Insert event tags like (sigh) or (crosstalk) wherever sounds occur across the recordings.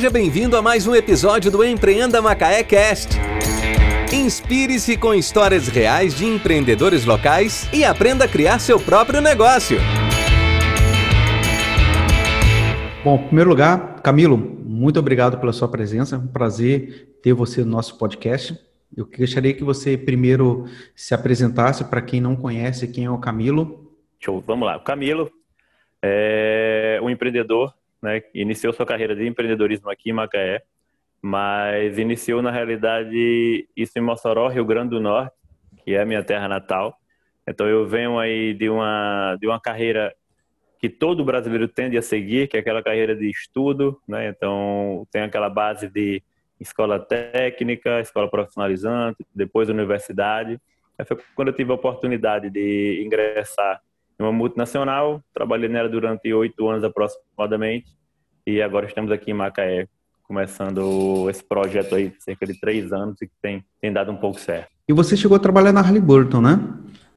Seja bem-vindo a mais um episódio do Empreenda Macaé Cast. Inspire-se com histórias reais de empreendedores locais e aprenda a criar seu próprio negócio. Bom, em primeiro lugar, Camilo, muito obrigado pela sua presença. É um prazer ter você no nosso podcast. Eu gostaria que você primeiro se apresentasse para quem não conhece quem é o Camilo. Show, vamos lá. O Camilo é um empreendedor né? Iniciou sua carreira de empreendedorismo aqui em Macaé, mas iniciou na realidade isso em Mossoró, Rio Grande do Norte, que é a minha terra natal. Então eu venho aí de uma de uma carreira que todo brasileiro tende a seguir, que é aquela carreira de estudo, né? Então tem aquela base de escola técnica, escola profissionalizante, depois universidade. Aí foi quando eu tive a oportunidade de ingressar uma multinacional. Trabalhei nela durante oito anos aproximadamente e agora estamos aqui em Macaé começando esse projeto aí cerca de três anos e que tem, tem dado um pouco certo. E você chegou a trabalhar na Halliburton, né?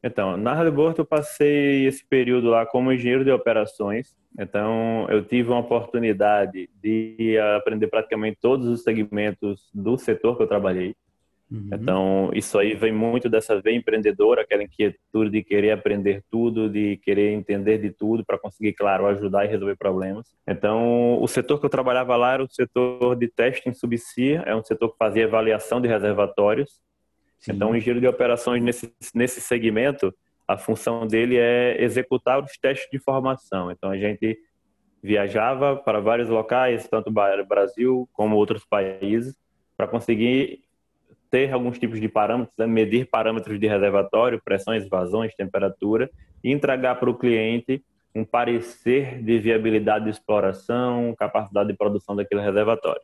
Então, na Halliburton eu passei esse período lá como engenheiro de operações. Então, eu tive uma oportunidade de aprender praticamente todos os segmentos do setor que eu trabalhei. Uhum. Então, isso aí vem muito dessa veia empreendedora, aquela inquietude de querer aprender tudo, de querer entender de tudo para conseguir, claro, ajudar e resolver problemas. Então, o setor que eu trabalhava lá era o setor de teste em subsídia, é um setor que fazia avaliação de reservatórios. Sim. Então, o engenheiro de operações nesse, nesse segmento, a função dele é executar os testes de formação. Então, a gente viajava para vários locais, tanto Brasil como outros países, para conseguir ter alguns tipos de parâmetros, né? medir parâmetros de reservatório, pressões, vazões, temperatura, e entregar para o cliente um parecer de viabilidade de exploração, capacidade de produção daquele reservatório.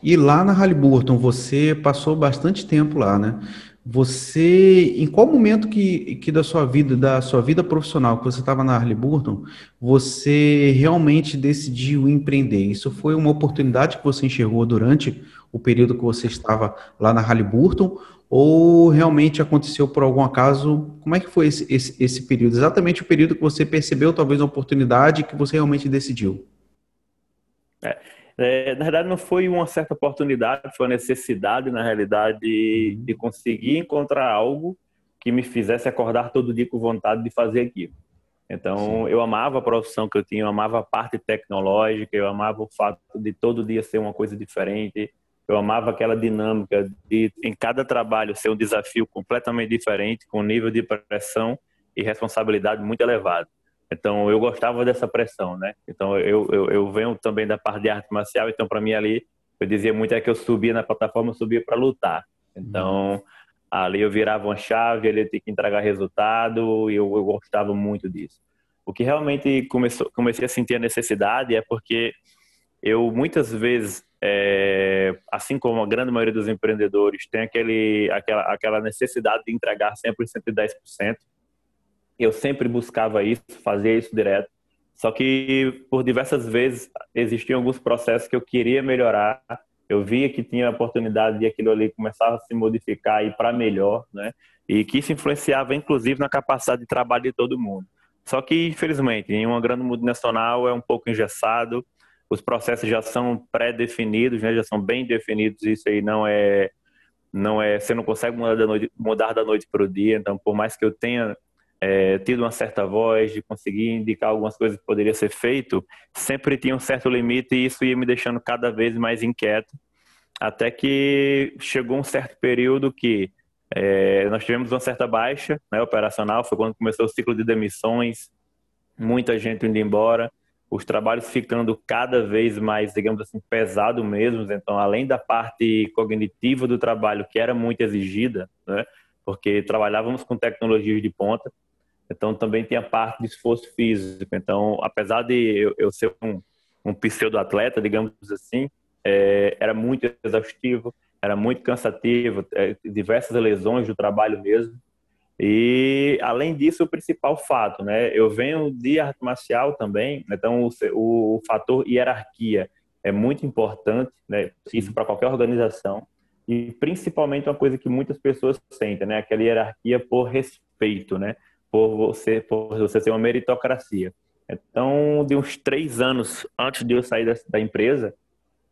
E lá na Halliburton, você passou bastante tempo lá, né? Você, em qual momento que, que da sua vida, da sua vida profissional, que você estava na Halliburton, você realmente decidiu empreender? Isso foi uma oportunidade que você enxergou durante o período que você estava lá na Halliburton? Ou realmente aconteceu por algum acaso? Como é que foi esse, esse, esse período? Exatamente o período que você percebeu talvez uma oportunidade que você realmente decidiu? É, na verdade, não foi uma certa oportunidade, foi uma necessidade, na realidade, uhum. de conseguir encontrar algo que me fizesse acordar todo dia com vontade de fazer aquilo. Então, Sim. eu amava a profissão que eu tinha, eu amava a parte tecnológica, eu amava o fato de todo dia ser uma coisa diferente, eu amava aquela dinâmica de, em cada trabalho, ser um desafio completamente diferente, com um nível de pressão e responsabilidade muito elevado. Então, eu gostava dessa pressão, né? Então, eu, eu, eu venho também da parte de arte marcial, então, para mim, ali, eu dizia muito é que eu subia na plataforma, eu subia para lutar. Então, uhum. ali eu virava uma chave, ele tinha que entregar resultado, e eu, eu gostava muito disso. O que realmente começou, comecei a sentir a necessidade é porque eu, muitas vezes, é, assim como a grande maioria dos empreendedores, tem aquele, aquela, aquela necessidade de entregar sempre 110%, eu sempre buscava isso, fazia isso direto. Só que por diversas vezes existiam alguns processos que eu queria melhorar. Eu via que tinha oportunidade de aquilo ali começar a se modificar e para melhor, né? E que isso influenciava inclusive na capacidade de trabalho de todo mundo. Só que infelizmente, em uma grande multinacional é um pouco engessado. Os processos já são pré-definidos, né? Já são bem definidos. Isso aí não é não é, você não consegue mudar da noite, mudar da noite para o dia. Então, por mais que eu tenha é, tido uma certa voz, de conseguir indicar algumas coisas que poderia ser feito, sempre tinha um certo limite e isso ia me deixando cada vez mais inquieto, até que chegou um certo período que é, nós tivemos uma certa baixa né, operacional, foi quando começou o ciclo de demissões, muita gente indo embora, os trabalhos ficando cada vez mais, digamos assim, pesado mesmo, então além da parte cognitiva do trabalho, que era muito exigida, né, porque trabalhávamos com tecnologias de ponta, então também tem a parte de esforço físico. Então, apesar de eu, eu ser um, um pseudo-atleta, digamos assim, é, era muito exaustivo, era muito cansativo, é, diversas lesões do trabalho mesmo. E, além disso, o principal fato, né? Eu venho de arte marcial também, então o, o fator hierarquia é muito importante, né? Isso para qualquer organização. E, principalmente, uma coisa que muitas pessoas sentem, né? Aquela hierarquia por respeito, né? Por você, por você ser uma meritocracia. Então, de uns três anos antes de eu sair da, da empresa,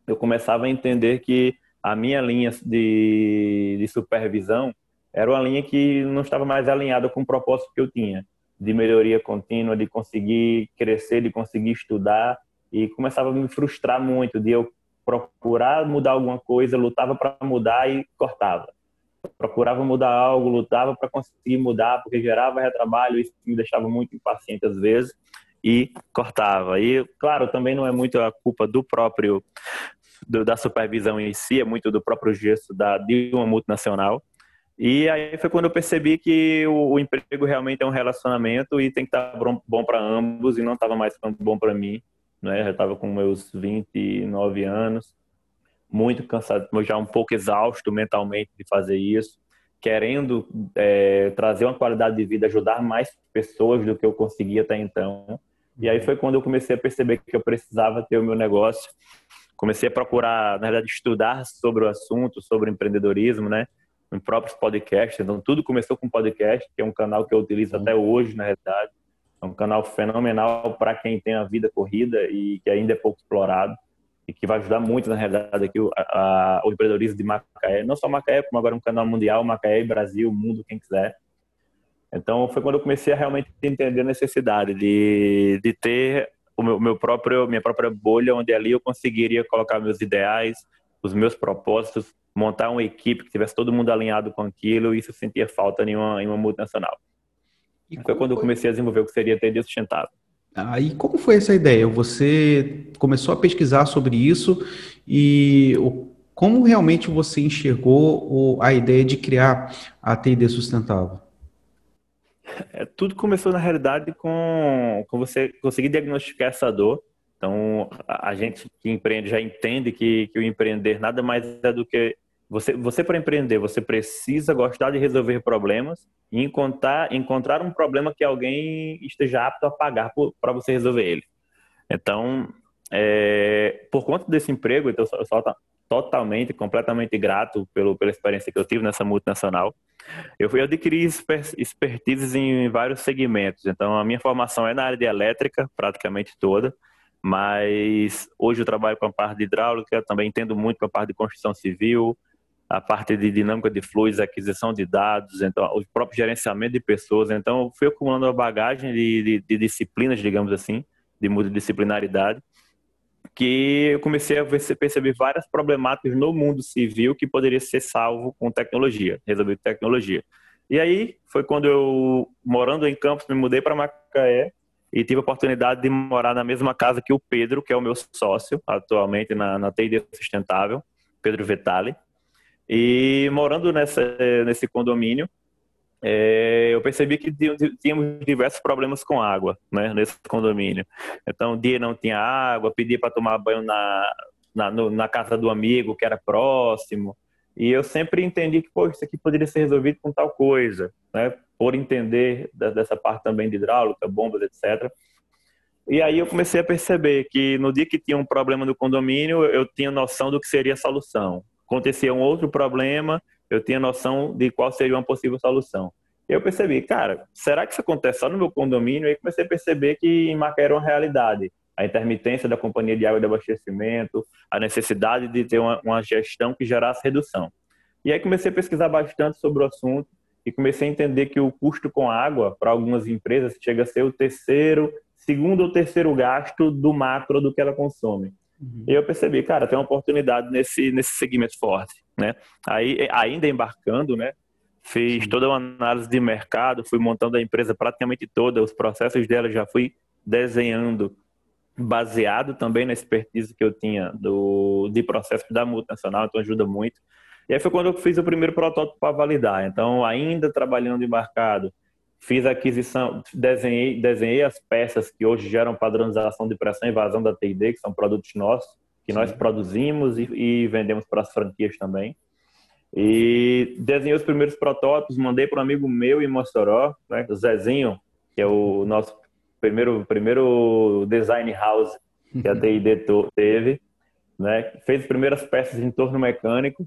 eu começava a entender que a minha linha de, de supervisão era uma linha que não estava mais alinhada com o propósito que eu tinha, de melhoria contínua, de conseguir crescer, de conseguir estudar, e começava a me frustrar muito de eu procurar mudar alguma coisa, lutava para mudar e cortava. Procurava mudar algo, lutava para conseguir mudar, porque gerava retrabalho, isso me deixava muito impaciente às vezes e cortava. E, claro, também não é muito a culpa do próprio do, da supervisão em si, é muito do próprio gesto da, de uma multinacional. E aí foi quando eu percebi que o, o emprego realmente é um relacionamento e tem que estar bom, bom para ambos e não estava mais bom para mim. Né? Já estava com meus 29 anos, muito cansado, já um pouco exausto mentalmente de fazer isso, querendo é, trazer uma qualidade de vida, ajudar mais pessoas do que eu conseguia até então. E aí foi quando eu comecei a perceber que eu precisava ter o meu negócio comecei a procurar, na verdade, estudar sobre o assunto, sobre empreendedorismo, né? Em próprios podcasts. Então, tudo começou com podcast, que é um canal que eu utilizo uhum. até hoje, na realidade. É um canal fenomenal para quem tem a vida corrida e que ainda é pouco explorado e que vai ajudar muito, na realidade, aqui o, a, o empreendedorismo de Macaé. Não só Macaé, como agora um canal mundial, Macaé, Brasil, mundo, quem quiser. Então, foi quando eu comecei a realmente entender a necessidade de, de ter o meu, meu próprio, minha própria bolha, onde ali eu conseguiria colocar meus ideais, os meus propósitos, montar uma equipe que tivesse todo mundo alinhado com aquilo, e isso sentia falta em uma, em uma multinacional. E foi quando eu comecei a desenvolver o que seria TD sustentável. Aí, como foi essa ideia? Você começou a pesquisar sobre isso e como realmente você enxergou a ideia de criar a TD sustentável? É, tudo começou na realidade com, com você conseguir diagnosticar essa dor. Então, a, a gente que empreende já entende que, que o empreender nada mais é do que você, você para empreender, você precisa gostar de resolver problemas e encontrar, encontrar um problema que alguém esteja apto a pagar para você resolver ele. Então, é, por conta desse emprego, então, eu sou totalmente, completamente grato pelo, pela experiência que eu tive nessa multinacional. Eu fui adquirir expertises em vários segmentos. Então, a minha formação é na área de elétrica, praticamente toda, mas hoje eu trabalho com a parte de hidráulica, também entendo muito com a parte de construção civil, a parte de dinâmica de fluidos, aquisição de dados, então o próprio gerenciamento de pessoas. Então, eu fui acumulando uma bagagem de, de, de disciplinas, digamos assim, de multidisciplinaridade que eu comecei a perceber várias problemáticas no mundo civil que poderia ser salvo com tecnologia, resolvido tecnologia. E aí foi quando eu, morando em Campos, me mudei para Macaé e tive a oportunidade de morar na mesma casa que o Pedro, que é o meu sócio atualmente na, na TID Sustentável, Pedro Vetali. E morando nessa, nesse condomínio, é, eu percebi que tínhamos diversos problemas com água, né, nesse condomínio. Então, um dia não tinha água, pedia para tomar banho na, na, no, na, casa do amigo que era próximo. E eu sempre entendi que, pô, isso aqui poderia ser resolvido com tal coisa, né, por entender dessa parte também de hidráulica, bombas, etc. E aí eu comecei a perceber que no dia que tinha um problema no condomínio, eu tinha noção do que seria a solução. Acontecia um outro problema, eu tinha noção de qual seria uma possível solução. Eu percebi, cara, será que isso acontece só no meu condomínio? E aí comecei a perceber que em Macaé era uma realidade. A intermitência da companhia de água de abastecimento, a necessidade de ter uma, uma gestão que gerasse redução. E aí comecei a pesquisar bastante sobre o assunto e comecei a entender que o custo com água para algumas empresas chega a ser o terceiro, segundo ou terceiro gasto do macro do que ela consome. Uhum. E eu percebi, cara, tem uma oportunidade nesse, nesse segmento forte, né? Aí, ainda embarcando, né? Fiz toda uma análise de mercado, fui montando a empresa praticamente toda, os processos dela já fui desenhando, baseado também na expertise que eu tinha do, de processo da multinacional, então ajuda muito. E aí foi quando eu fiz o primeiro protótipo para validar. Então, ainda trabalhando embarcado, fiz a aquisição, desenhei, desenhei as peças que hoje geram padronização de pressão e vazão da TID, que são produtos nossos, que Sim. nós produzimos e, e vendemos para as franquias também. E desenhei os primeiros protótipos, mandei para um amigo meu em Mossoró, né, o Zezinho, que é o nosso primeiro, primeiro design house que a (laughs) TID teve, né, fez as primeiras peças em torno mecânico,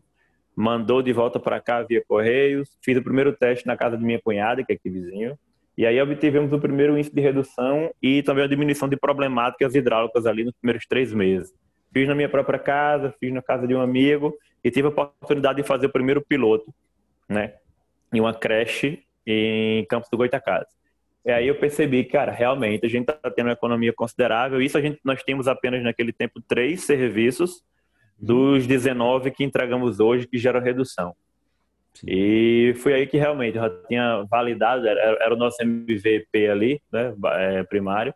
mandou de volta para cá via Correios, fiz o primeiro teste na casa de minha cunhada, que é aqui vizinho, e aí obtivemos o primeiro índice de redução e também a diminuição de problemáticas hidráulicas ali nos primeiros três meses. Fiz na minha própria casa, fiz na casa de um amigo e tive a oportunidade de fazer o primeiro piloto, né? Em uma creche em Campos do Goitacazes. E aí eu percebi, cara, realmente a gente está tendo uma economia considerável. Isso a gente, nós temos apenas naquele tempo três serviços dos 19 que entregamos hoje que geram redução. Sim. E foi aí que realmente eu já tinha validado, era, era o nosso MVP ali, né, é, primário.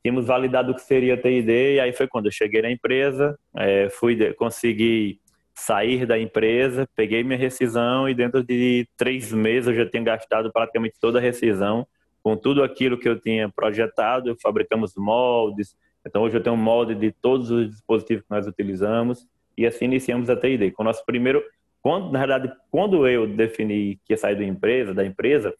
Tínhamos validado o que seria TID, e aí foi quando eu cheguei na empresa, é, fui consegui sair da empresa, peguei minha rescisão e dentro de três meses eu já tinha gastado praticamente toda a rescisão com tudo aquilo que eu tinha projetado. Fabricamos moldes, então hoje eu tenho um molde de todos os dispositivos que nós utilizamos e assim iniciamos a TID. Com o nosso primeiro quando, na verdade, quando eu defini que ia sair da empresa, da empresa,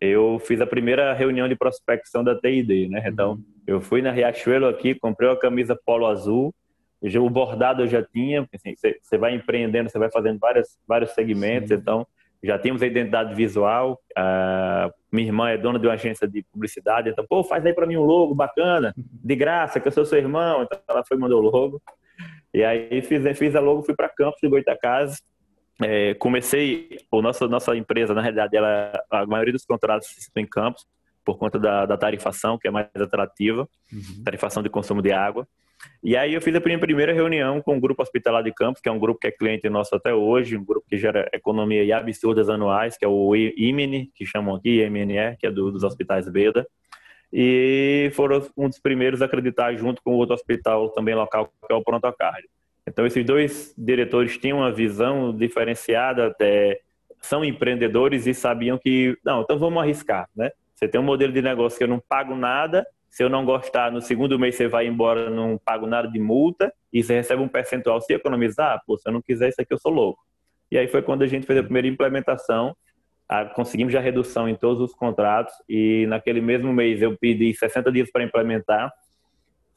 eu fiz a primeira reunião de prospecção da TID, né? Então, uhum. eu fui na Riachuelo aqui, comprei uma camisa polo azul, o bordado eu já tinha, assim, você vai empreendendo, você vai fazendo vários, vários segmentos, Sim. então já temos a identidade visual, a minha irmã é dona de uma agência de publicidade, então, pô, faz aí para mim um logo bacana, de graça, que eu sou seu irmão, então ela foi e mandou o logo, e aí fiz, fiz a logo, fui para Campos de Goitacazes, é, comecei, o nosso, nossa empresa, na realidade, ela, a maioria dos contratos estão em campos, por conta da, da tarifação, que é mais atrativa, uhum. tarifação de consumo de água. E aí eu fiz a minha primeira reunião com o Grupo Hospitalar de Campos, que é um grupo que é cliente nosso até hoje, um grupo que gera economia e absurdas anuais, que é o IMNE, que chamam aqui, IMNE, que é do, dos hospitais Beda. E foram um dos primeiros a acreditar junto com o outro hospital também local, que é o Pronto Cardio. Então, esses dois diretores tinham uma visão diferenciada, até são empreendedores e sabiam que, não, então vamos arriscar, né? Você tem um modelo de negócio que eu não pago nada, se eu não gostar, no segundo mês você vai embora, não pago nada de multa, e você recebe um percentual se economizar, pô, se eu não quiser isso aqui, eu sou louco. E aí foi quando a gente fez a primeira implementação, conseguimos já redução em todos os contratos, e naquele mesmo mês eu pedi 60 dias para implementar,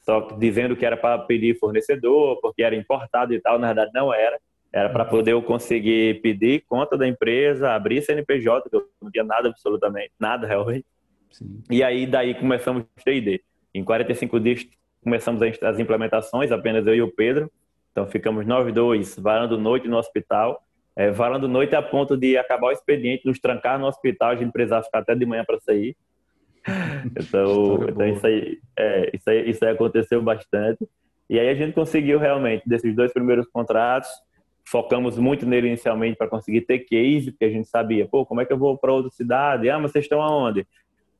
só que dizendo que era para pedir fornecedor, porque era importado e tal, na verdade não era. Era para poder eu conseguir pedir conta da empresa, abrir CNPJ, que eu não tinha nada absolutamente, nada realmente. Sim. E aí daí começamos o TID. Em 45 dias começamos as implementações, apenas eu e o Pedro. Então ficamos nós dois varando noite no hospital. É, varando noite a ponto de acabar o expediente, nos trancar no hospital, a gente precisava ficar até de manhã para sair. (laughs) Então, então isso, aí, é, isso, aí, isso aí aconteceu bastante. E aí a gente conseguiu realmente, desses dois primeiros contratos, focamos muito nele inicialmente para conseguir ter case, porque a gente sabia, pô, como é que eu vou para outra cidade? Ah, mas vocês estão aonde?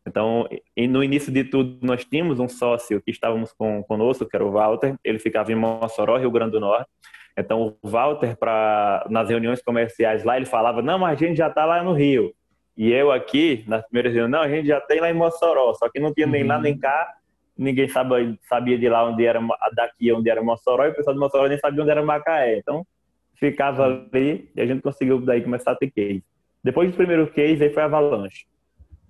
Então, no início de tudo, nós tínhamos um sócio que estávamos com, conosco, que era o Walter, ele ficava em Mossoró, Rio Grande do Norte. Então, o Walter, pra, nas reuniões comerciais lá, ele falava, não, mas a gente já está lá no Rio. E eu aqui, nas primeiras reuniões, a gente já tem lá em Mossoró, só que não tinha nem uhum. lá nem cá, ninguém sabia, sabia de lá onde era, daqui onde era Mossoró, e o pessoal de Mossoró nem sabia onde era Macaé. Então, ficava uhum. ali e a gente conseguiu daí começar a ter case. Depois do primeiro case, aí foi Avalanche.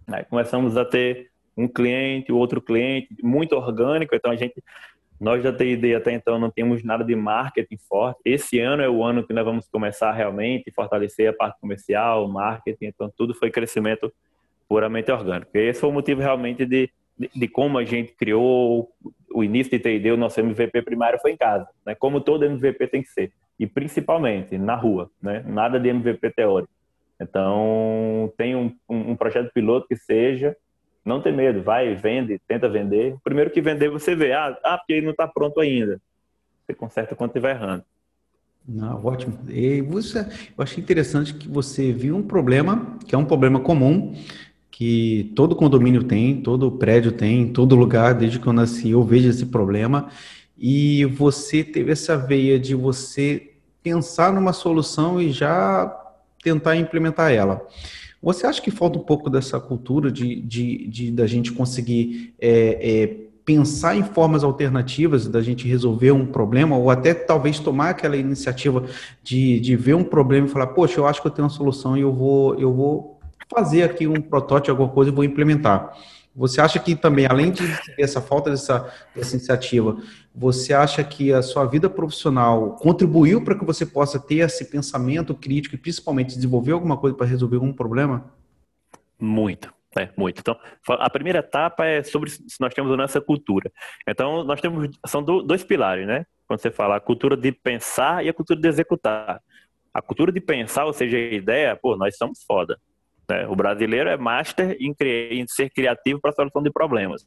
Aí começamos a ter um cliente, outro cliente, muito orgânico, então a gente nós da TID até então não temos nada de marketing forte. Esse ano é o ano que nós vamos começar realmente fortalecer a parte comercial, marketing, então tudo foi crescimento puramente orgânico. E esse foi o motivo realmente de, de, de como a gente criou o início de TID, o nosso MVP primário foi em casa, né? como todo MVP tem que ser. E principalmente na rua, né? nada de MVP teórico. Então, tem um, um projeto piloto que seja não ter medo, vai, vende, tenta vender. Primeiro que vender, você vê, ah, ah porque ele não está pronto ainda. Você conserta quando estiver errando. Não, ótimo. E você, eu achei interessante que você viu um problema, que é um problema comum, que todo condomínio tem, todo prédio tem, todo lugar, desde que eu nasci, eu vejo esse problema. E você teve essa veia de você pensar numa solução e já tentar implementar ela. Você acha que falta um pouco dessa cultura de, de, de da gente conseguir é, é, pensar em formas alternativas da gente resolver um problema, ou até talvez tomar aquela iniciativa de, de ver um problema e falar, poxa, eu acho que eu tenho uma solução e eu vou, eu vou fazer aqui um protótipo, alguma coisa e vou implementar. Você acha que também, além de essa falta dessa, dessa iniciativa, você acha que a sua vida profissional contribuiu para que você possa ter esse pensamento crítico e principalmente desenvolver alguma coisa para resolver um problema? Muito. É, muito. Então, a primeira etapa é sobre se nós temos ou não essa cultura. Então, nós temos, são dois pilares, né? quando você fala a cultura de pensar e a cultura de executar. A cultura de pensar, ou seja, a ideia, pô, nós somos foda. Né? O brasileiro é master em, em ser criativo para a solução de problemas.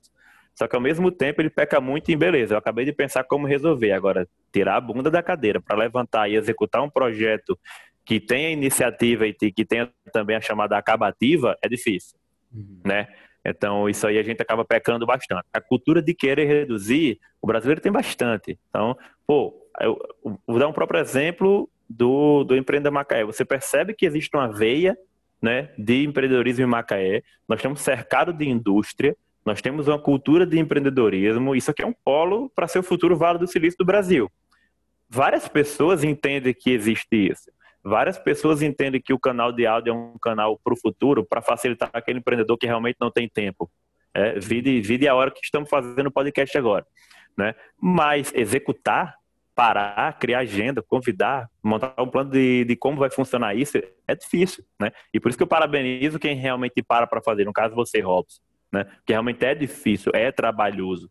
Só que ao mesmo tempo ele peca muito em beleza. Eu acabei de pensar como resolver. Agora, tirar a bunda da cadeira para levantar e executar um projeto que tenha iniciativa e que tenha também a chamada acabativa é difícil, uhum. né? Então, isso aí a gente acaba pecando bastante. A cultura de querer reduzir, o brasileiro tem bastante. Então, pô, eu vou dar um próprio exemplo do, do Empreenda Macaé. Você percebe que existe uma veia né, de empreendedorismo em Macaé. Nós estamos cercados de indústria, nós temos uma cultura de empreendedorismo. Isso aqui é um polo para ser o futuro Vale do Silício do Brasil. Várias pessoas entendem que existe isso. Várias pessoas entendem que o canal de áudio é um canal para o futuro, para facilitar aquele empreendedor que realmente não tem tempo. É, vide, vide a hora que estamos fazendo o podcast agora. Né? Mas executar, parar, criar agenda, convidar, montar um plano de, de como vai funcionar isso é difícil. Né? E por isso que eu parabenizo quem realmente para para fazer, no caso você, Robson. Né? Que realmente é difícil, é trabalhoso.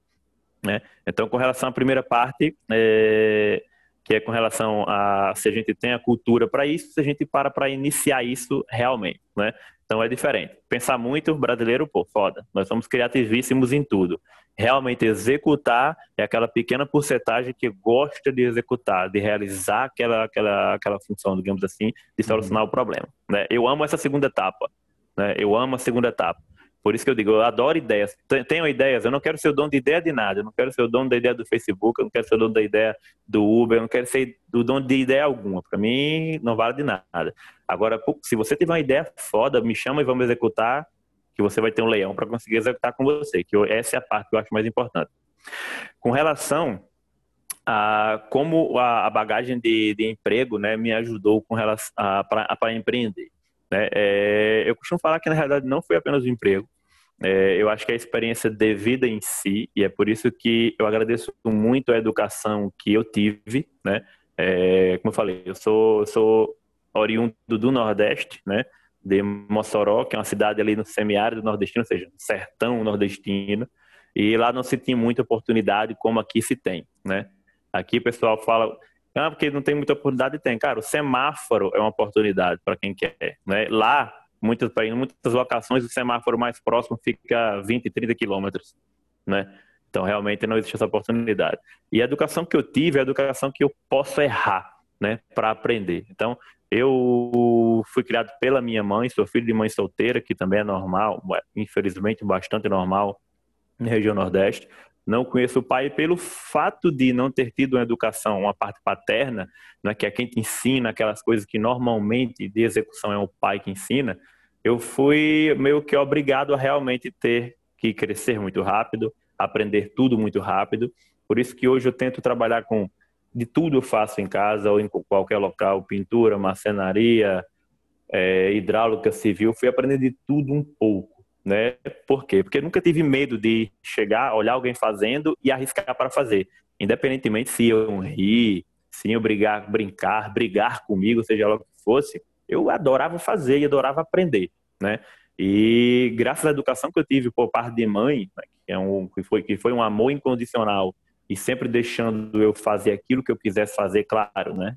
Né? Então, com relação à primeira parte, é que é com relação a se a gente tem a cultura para isso, se a gente para para iniciar isso realmente, né? Então é diferente. Pensar muito, brasileiro, pô, foda. Nós somos criativíssimos em tudo. Realmente executar é aquela pequena porcentagem que gosta de executar, de realizar aquela, aquela, aquela função, digamos assim, de solucionar uhum. o problema. Né? Eu amo essa segunda etapa. Né? Eu amo a segunda etapa. Por isso que eu digo, eu adoro ideias. Tenho ideias, eu não quero ser o dono de ideia de nada. Eu não quero ser o dono da ideia do Facebook, eu não quero ser o dono da ideia do Uber, eu não quero ser o dono de ideia alguma. Para mim, não vale de nada. Agora, se você tiver uma ideia foda, me chama e vamos executar, que você vai ter um leão para conseguir executar com você. Que essa é a parte que eu acho mais importante. Com relação a como a, a bagagem de, de, emprego né, me ajudou com relação para empreender. Né? É, eu costumo falar que na realidade não foi apenas o emprego, é, eu acho que a experiência de vida em si, e é por isso que eu agradeço muito a educação que eu tive, né? É, como eu falei, eu sou, sou oriundo do Nordeste, né? De Mossoró, que é uma cidade ali no semiárido nordestino, ou seja, sertão nordestino, e lá não se tinha muita oportunidade como aqui se tem, né? Aqui o pessoal fala, ah, porque não tem muita oportunidade, tem. Cara, o semáforo é uma oportunidade para quem quer, né? Lá muitas, em muitas locações o semáforo mais próximo fica 20, 30 quilômetros, né? Então, realmente não existe essa oportunidade. E a educação que eu tive é a educação que eu posso errar, né, para aprender. Então, eu fui criado pela minha mãe, sou filho de mãe solteira, que também é normal, infelizmente bastante normal na região Nordeste. Não conheço o pai pelo fato de não ter tido uma educação, uma parte paterna, né, que é quem te ensina aquelas coisas que normalmente de execução é o pai que ensina. Eu fui meio que obrigado a realmente ter que crescer muito rápido, aprender tudo muito rápido. Por isso que hoje eu tento trabalhar com de tudo eu faço em casa ou em qualquer local, pintura, marcenaria, é, hidráulica civil, fui aprender de tudo um pouco, né? Por quê? Porque nunca tive medo de chegar, olhar alguém fazendo e arriscar para fazer, independentemente se eu rir, se eu brigar, brincar, brigar comigo, seja lá o que fosse, eu adorava fazer e adorava aprender, né? E graças à educação que eu tive por parte de mãe, né, que, é um, que, foi, que foi um amor incondicional e sempre deixando eu fazer aquilo que eu quisesse fazer, claro, né?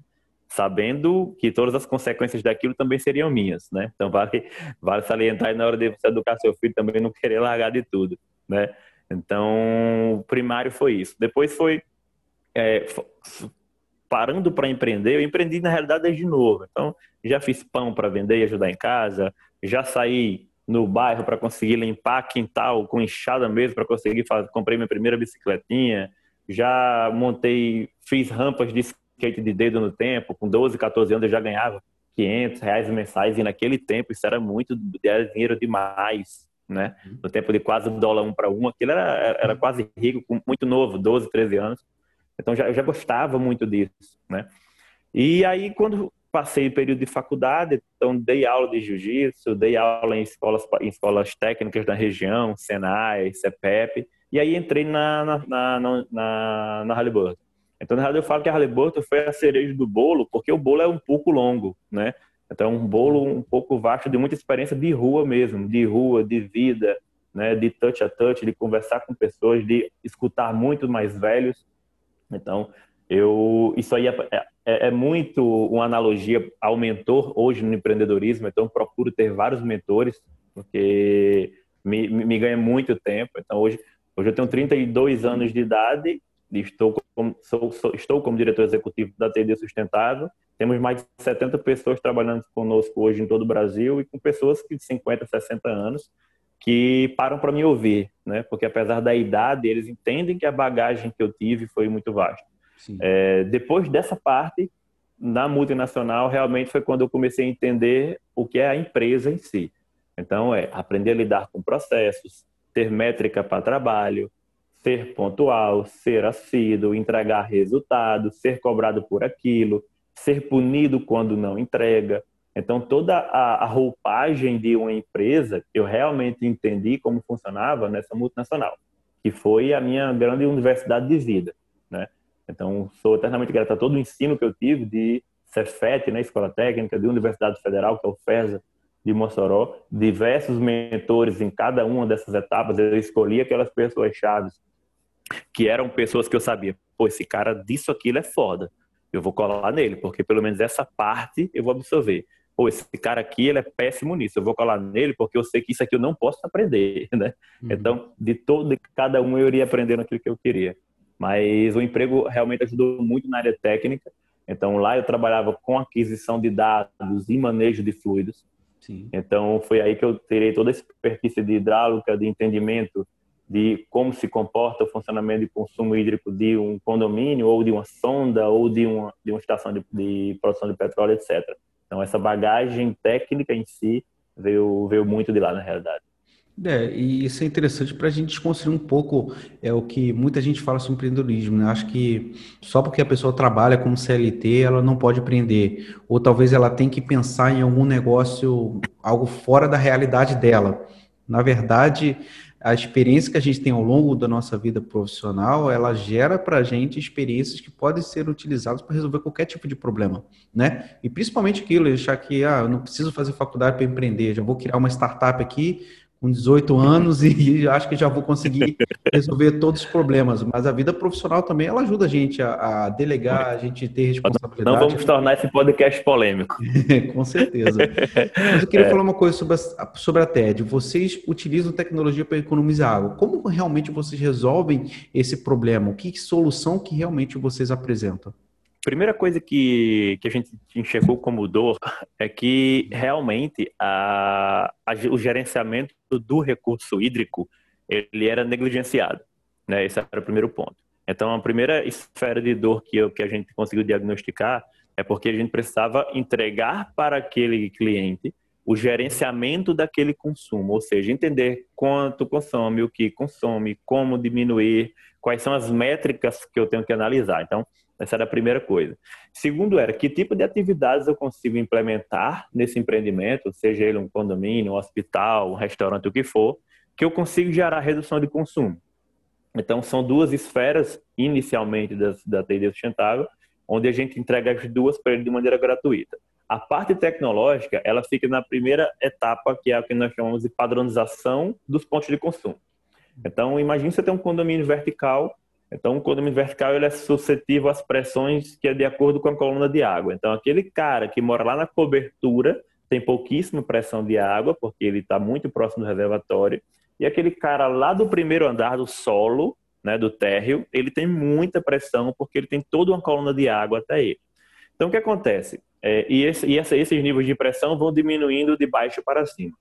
Sabendo que todas as consequências daquilo também seriam minhas, né? Então vale, vale salientar na hora de você educar seu filho também não querer largar de tudo, né? Então, o primário foi isso. Depois foi é, parando para empreender, eu empreendi na realidade desde novo. Então, já fiz pão para vender e ajudar em casa, já saí no bairro para conseguir limpar quintal com enxada mesmo para conseguir fazer, comprei minha primeira bicicletinha, já montei, fiz rampas de skate de dedo no tempo, com 12, 14 anos eu já ganhava 500 reais mensais e naquele tempo isso era muito, era dinheiro demais, né? Uhum. No tempo de quase um dólar um para um, aquilo era, era quase rico, muito novo, 12, 13 anos. Então já, eu já gostava muito disso, né? E aí quando passei o período de faculdade, então dei aula de jiu-jitsu, dei aula em escolas, em escolas técnicas da região, Senai, CEPEP, e aí entrei na, na, na, na, na Halliburton. Então, na realidade, eu falo que a Halliburton foi a cereja do bolo, porque o bolo é um pouco longo, né? Então, é um bolo um pouco vasto de muita experiência de rua mesmo, de rua, de vida, né? de touch a touch, de conversar com pessoas, de escutar muito mais velhos, então, Eu, isso aí é, é, é, muito uma analogia ao mentor hoje no empreendedorismo, então procuro ter vários mentores, porque me, me ganha muito tempo. Então hoje, hoje eu tenho 32 anos de idade estou como, sou, sou, estou como diretor executivo da TD Sustentável. Temos mais de 70 pessoas trabalhando conosco hoje em todo o Brasil e com pessoas de 50, 60 anos que param para me ouvir, né? Porque apesar da idade, eles entendem que a bagagem que eu tive foi muito vasta. É, depois dessa parte, na multinacional, realmente foi quando eu comecei a entender o que é a empresa em si. Então, é aprender a lidar com processos, ter métrica para trabalho, ser pontual, ser assíduo, entregar resultados, ser cobrado por aquilo, ser punido quando não entrega. Então, toda a, a roupagem de uma empresa, eu realmente entendi como funcionava nessa multinacional, que foi a minha grande universidade de vida, né? Então, sou eternamente grato a todo o ensino que eu tive de Cefet, né, Escola Técnica, de Universidade Federal, que é o FESA, de Mossoró, diversos mentores em cada uma dessas etapas. Eu escolhi aquelas pessoas chaves que eram pessoas que eu sabia, pô, esse cara disso aquilo é foda. Eu vou colar nele, porque pelo menos essa parte eu vou absorver. Pô, esse cara aqui, ele é péssimo nisso. Eu vou colar nele porque eu sei que isso aqui eu não posso aprender, (laughs) né? Uhum. Então, de todo, de cada um eu iria aprendendo aquilo que eu queria. Mas o emprego realmente ajudou muito na área técnica. Então lá eu trabalhava com aquisição de dados e manejo de fluidos. Sim. Então foi aí que eu terei toda essa expertise de hidráulica, de entendimento de como se comporta o funcionamento de consumo hídrico de um condomínio ou de uma sonda ou de uma, de uma estação de, de produção de petróleo, etc. Então essa bagagem técnica em si veio, veio muito de lá na realidade. É, e isso é interessante para a gente desconstruir um pouco é o que muita gente fala sobre empreendedorismo, né? Acho que só porque a pessoa trabalha como CLT, ela não pode empreender. Ou talvez ela tenha que pensar em algum negócio, algo fora da realidade dela. Na verdade, a experiência que a gente tem ao longo da nossa vida profissional, ela gera para a gente experiências que podem ser utilizadas para resolver qualquer tipo de problema, né? E principalmente aquilo, achar que, ah, eu não preciso fazer faculdade para empreender, já vou criar uma startup aqui, com 18 anos e (laughs) acho que já vou conseguir resolver todos os problemas. Mas a vida profissional também ela ajuda a gente a, a delegar, a gente ter responsabilidade. Não vamos tornar esse podcast polêmico. (laughs) com certeza. Mas eu queria (laughs) é. falar uma coisa sobre a, sobre a TED. Vocês utilizam tecnologia para economizar água. Como realmente vocês resolvem esse problema? Que solução que realmente vocês apresentam? Primeira coisa que, que a gente enxergou como dor é que realmente a, a, o gerenciamento do recurso hídrico ele era negligenciado. Né? Esse era o primeiro ponto. Então, a primeira esfera de dor que, que a gente conseguiu diagnosticar é porque a gente precisava entregar para aquele cliente o gerenciamento daquele consumo, ou seja, entender quanto consome, o que consome, como diminuir, quais são as métricas que eu tenho que analisar. Então, essa era a primeira coisa. Segundo era, que tipo de atividades eu consigo implementar nesse empreendimento, seja ele um condomínio, um hospital, um restaurante, o que for, que eu consigo gerar redução de consumo. Então, são duas esferas, inicialmente, das, da TD Sustentável, onde a gente entrega as duas para ele de maneira gratuita. A parte tecnológica, ela fica na primeira etapa, que é o que nós chamamos de padronização dos pontos de consumo. Então, imagine você ter um condomínio vertical então, o condomínio vertical ele é suscetível às pressões que é de acordo com a coluna de água. Então, aquele cara que mora lá na cobertura tem pouquíssima pressão de água, porque ele está muito próximo do reservatório. E aquele cara lá do primeiro andar do solo, né, do térreo, ele tem muita pressão, porque ele tem toda uma coluna de água até ele. Então, o que acontece? É, e, esse, e essa, esses níveis de pressão vão diminuindo de baixo para cima.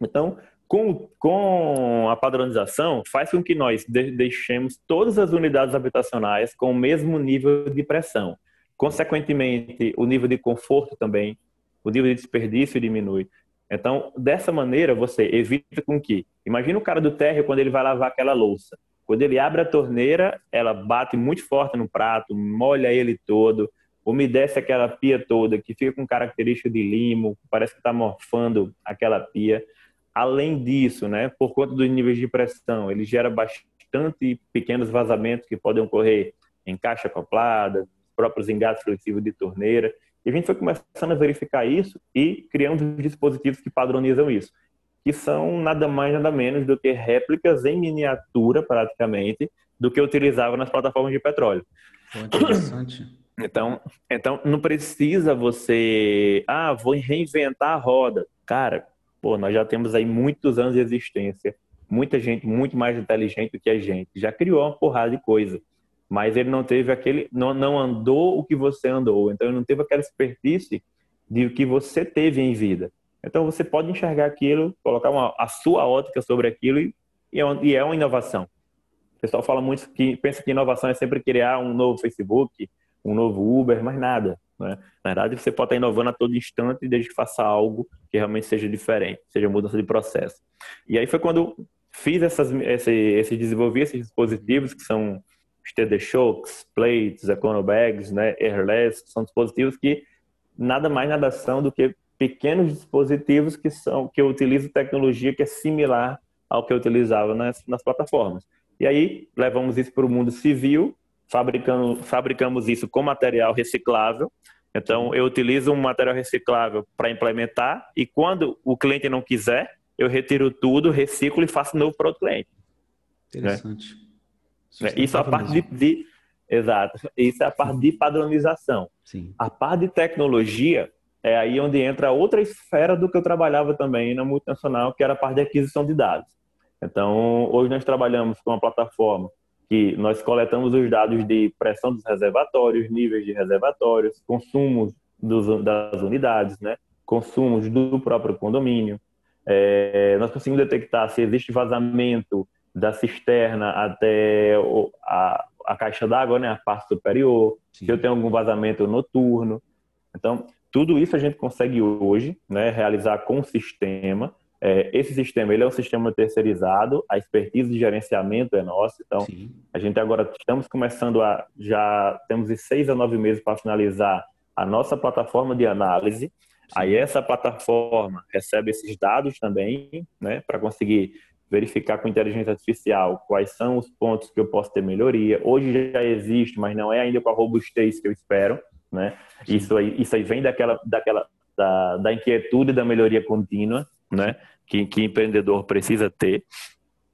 Então, com, com a padronização, faz com que nós deixemos todas as unidades habitacionais com o mesmo nível de pressão. Consequentemente, o nível de conforto também, o nível de desperdício diminui. Então, dessa maneira, você evita com que... Imagina o cara do térreo quando ele vai lavar aquela louça. Quando ele abre a torneira, ela bate muito forte no prato, molha ele todo, umedece aquela pia toda, que fica com característica de limo, parece que está morfando aquela pia. Além disso, né, por conta dos níveis de pressão, ele gera bastante pequenos vazamentos que podem ocorrer em caixa acoplada, próprios engates flexíveis de torneira. E a gente foi começando a verificar isso e criando dispositivos que padronizam isso, que são nada mais nada menos do que réplicas em miniatura, praticamente, do que utilizava nas plataformas de petróleo. interessante. Então, então não precisa você, ah, vou reinventar a roda. Cara, pô, nós já temos aí muitos anos de existência. Muita gente muito mais inteligente do que a gente já criou uma porrada de coisa, mas ele não teve aquele, não, não andou o que você andou. Então ele não teve aquela expertise de o que você teve em vida. Então você pode enxergar aquilo, colocar uma, a sua ótica sobre aquilo e, e é uma inovação. O pessoal fala muito que pensa que inovação é sempre criar um novo Facebook, um novo Uber, mas nada. Né? Na verdade, você pode estar inovando a todo instante desde que faça algo que realmente seja diferente, seja mudança de processo. E aí foi quando fiz essas, esse, esse desenvolvi esses dispositivos que são os TD Shocks, Plates, Econobags, né, Airless, são dispositivos que nada mais nada são do que pequenos dispositivos que são que eu utilizo tecnologia que é similar ao que eu utilizava nas, nas plataformas. E aí levamos isso para o mundo civil, fabricando, fabricamos isso com material reciclável. Então eu utilizo um material reciclável para implementar e quando o cliente não quiser, eu retiro tudo, reciclo e faço novo para o cliente. Interessante. Né? Isso é a parte de, de, Exato. Isso é a parte de padronização. Sim. A parte de tecnologia é aí onde entra outra esfera do que eu trabalhava também na multinacional, que era a parte de aquisição de dados. Então, hoje nós trabalhamos com uma plataforma que nós coletamos os dados de pressão dos reservatórios, níveis de reservatórios, consumos dos, das unidades, né? consumos do próprio condomínio. É, nós conseguimos detectar se existe vazamento da cisterna até a, a caixa d'água, né, a parte superior, Sim. se eu tenho algum vazamento noturno. Então, tudo isso a gente consegue hoje né, realizar com o sistema. É, esse sistema ele é um sistema terceirizado, a expertise de gerenciamento é nossa. Então, Sim. a gente agora estamos começando a. Já temos de seis a nove meses para finalizar a nossa plataforma de análise. Sim. Aí essa plataforma recebe esses dados também, né, para conseguir verificar com inteligência artificial quais são os pontos que eu posso ter melhoria. Hoje já existe, mas não é ainda com a robustez que eu espero, né? Isso aí, isso aí vem daquela, daquela da, da inquietude da melhoria contínua, né? Que, que empreendedor precisa ter.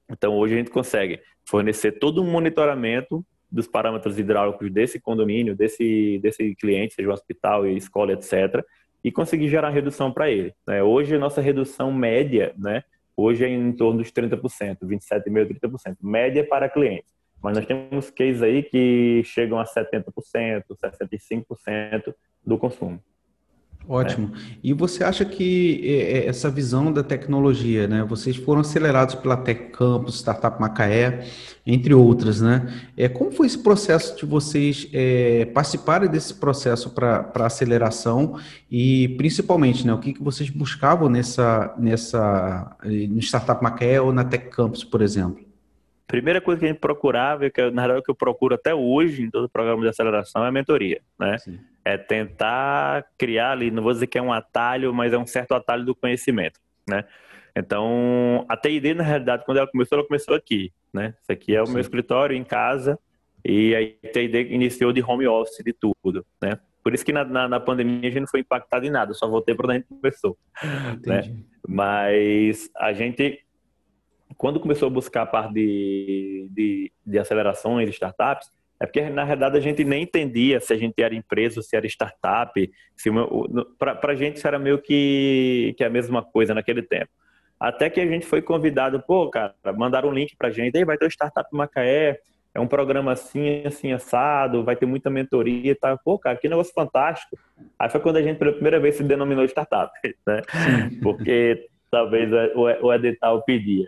Então hoje a gente consegue fornecer todo um monitoramento dos parâmetros hidráulicos desse condomínio, desse desse cliente, seja o hospital, escola, etc. E conseguir gerar redução para ele. Né? Hoje a nossa redução média, né? Hoje é em torno dos 30%, 27,5%, 30%, média para clientes. Mas nós temos cases aí que chegam a 70%, 65% do consumo. Ótimo. É. E você acha que é, é, essa visão da tecnologia, né? Vocês foram acelerados pela Tech Campus, Startup Macaé, entre outras, né? É, como foi esse processo de vocês é, participarem desse processo para aceleração e, principalmente, né, o que, que vocês buscavam nessa, nessa, no Startup Macaé ou na Tech Campus, por exemplo? Primeira coisa que a gente procurava, que na verdade é o que eu procuro até hoje em todo o programa de aceleração, é a mentoria, né? Sim é tentar criar ali, não vou dizer que é um atalho, mas é um certo atalho do conhecimento, né? Então, a TID, na realidade, quando ela começou, ela começou aqui, né? Isso aqui é o Sim. meu escritório em casa e a TID iniciou de home office, de tudo, né? Por isso que na, na, na pandemia a gente não foi impactado em nada, só voltei para onde a gente começou, né? Mas a gente, quando começou a buscar a parte de, de, de acelerações, de startups, é porque, na realidade, a gente nem entendia se a gente era empresa ou se era startup. Para a gente, isso era meio que, que a mesma coisa naquele tempo. Até que a gente foi convidado, pô, cara, mandaram um link para a gente, aí vai ter o Startup Macaé, é um programa assim, assim, assado, vai ter muita mentoria e tal. Pô, cara, que negócio fantástico. Aí foi quando a gente, pela primeira vez, se denominou startup, (laughs) né? Porque talvez o edital pedia.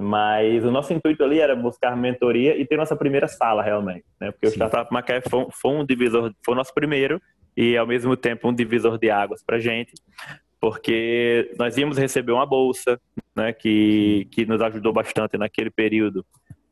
Mas o nosso intuito ali era buscar mentoria e ter nossa primeira sala realmente, né? Porque Sim. o Startup Macaé foi, foi, um divisor, foi o nosso primeiro e ao mesmo tempo um divisor de águas para gente, porque nós íamos receber uma bolsa, né? Que, que nos ajudou bastante naquele período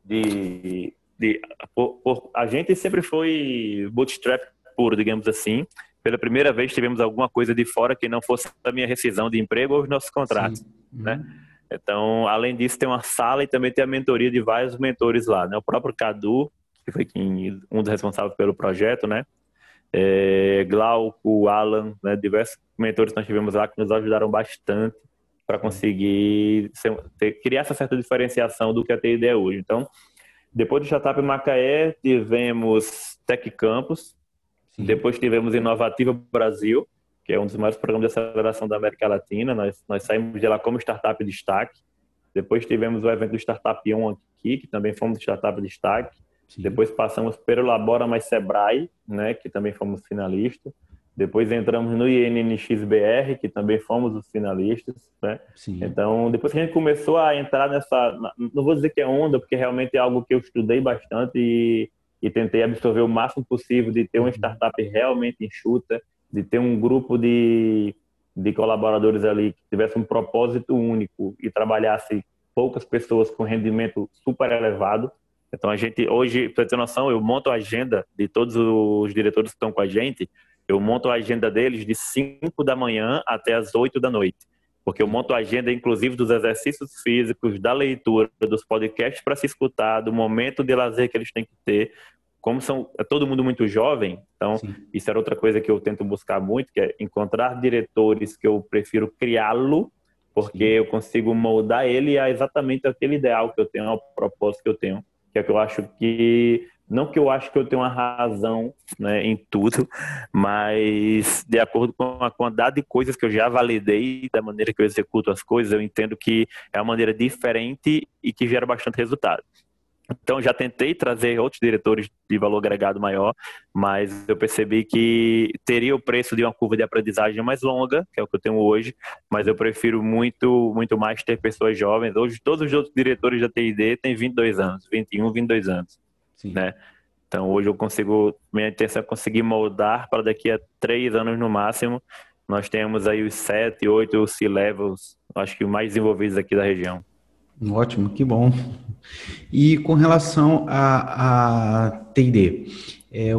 de, de por, por, a gente sempre foi bootstrap puro, digamos assim. Pela primeira vez tivemos alguma coisa de fora que não fosse a minha rescisão de emprego ou os nossos contratos, Sim. né? Uhum. Então, além disso, tem uma sala e também tem a mentoria de vários mentores lá, né? O próprio Cadu, que foi quem, um dos responsáveis pelo projeto, né? É, Glauco, Alan, né? diversos mentores que nós tivemos lá que nos ajudaram bastante para conseguir ser, ter, criar essa certa diferenciação do que a TID é hoje. Então, Depois do Startup Macaé, tivemos Tech Campus, Sim. depois tivemos Inovativa Brasil, que é um dos maiores programas de aceleração da América Latina. Nós, nós saímos de lá como Startup Destaque. Depois tivemos o evento do Startup On aqui, que também fomos Startup Destaque. Sim. Depois passamos pelo Labora mais Sebrae, né, que também fomos finalistas. Depois entramos no INNXBR, que também fomos os finalistas, né? Sim. Então, depois que a gente começou a entrar nessa, não vou dizer que é onda, porque realmente é algo que eu estudei bastante e, e tentei absorver o máximo possível de ter uma uhum. startup realmente enxuta, de ter um grupo de, de colaboradores ali que tivesse um propósito único e trabalhasse poucas pessoas com rendimento super elevado. Então, a gente, hoje, para ter noção, eu monto a agenda de todos os diretores que estão com a gente, eu monto a agenda deles de 5 da manhã até as 8 da noite. Porque eu monto a agenda, inclusive, dos exercícios físicos, da leitura, dos podcasts para se escutar, do momento de lazer que eles têm que ter. Como são é todo mundo muito jovem, então Sim. isso era outra coisa que eu tento buscar muito, que é encontrar diretores que eu prefiro criá-lo, porque Sim. eu consigo moldar ele a exatamente aquele ideal que eu tenho, ao propósito que eu tenho, que é que eu acho que não que eu acho que eu tenho uma razão né, em tudo, (laughs) mas de acordo com a quantidade de coisas que eu já validei, da maneira que eu executo as coisas, eu entendo que é uma maneira diferente e que gera bastante resultado. Então, já tentei trazer outros diretores de valor agregado maior, mas eu percebi que teria o preço de uma curva de aprendizagem mais longa, que é o que eu tenho hoje, mas eu prefiro muito, muito mais ter pessoas jovens. Hoje, todos os outros diretores da TID têm 22 anos, 21, 22 anos. Sim. né? Então hoje eu consigo, minha intenção é conseguir moldar para daqui a três anos no máximo. Nós temos aí os sete, oito C-levels, acho que mais desenvolvidos aqui da região. Ótimo, que bom. E com relação a, a TD, é,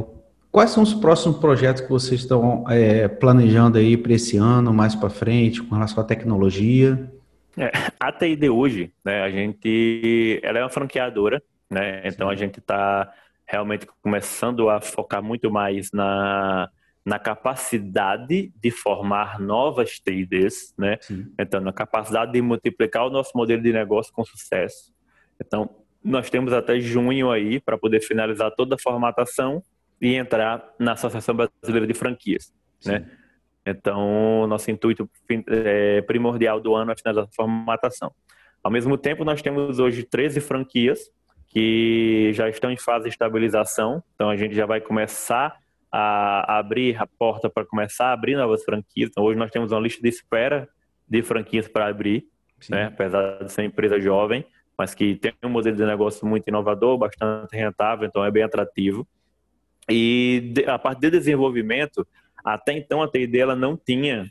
quais são os próximos projetos que vocês estão é, planejando aí para esse ano, mais para frente, com relação à tecnologia? É, a TD hoje, né, a gente, ela é uma franqueadora né? Então Sim. a gente está realmente começando a focar muito mais na, na capacidade de formar novas TIDs, né? Sim. Então, na capacidade de multiplicar o nosso modelo de negócio com sucesso. Então, nós temos até junho aí para poder finalizar toda a formatação e entrar na Associação Brasileira de Franquias, Sim. né? Então, nosso intuito é, primordial do ano é finalizar a formatação. Ao mesmo tempo, nós temos hoje 13 franquias que já estão em fase de estabilização. Então a gente já vai começar a abrir a porta para começar a abrir novas franquias. Então, hoje nós temos uma lista de espera de franquias para abrir, né? apesar de ser uma empresa jovem, mas que tem um modelo de negócio muito inovador, bastante rentável, então é bem atrativo. E a parte de desenvolvimento, até então a TID ela não tinha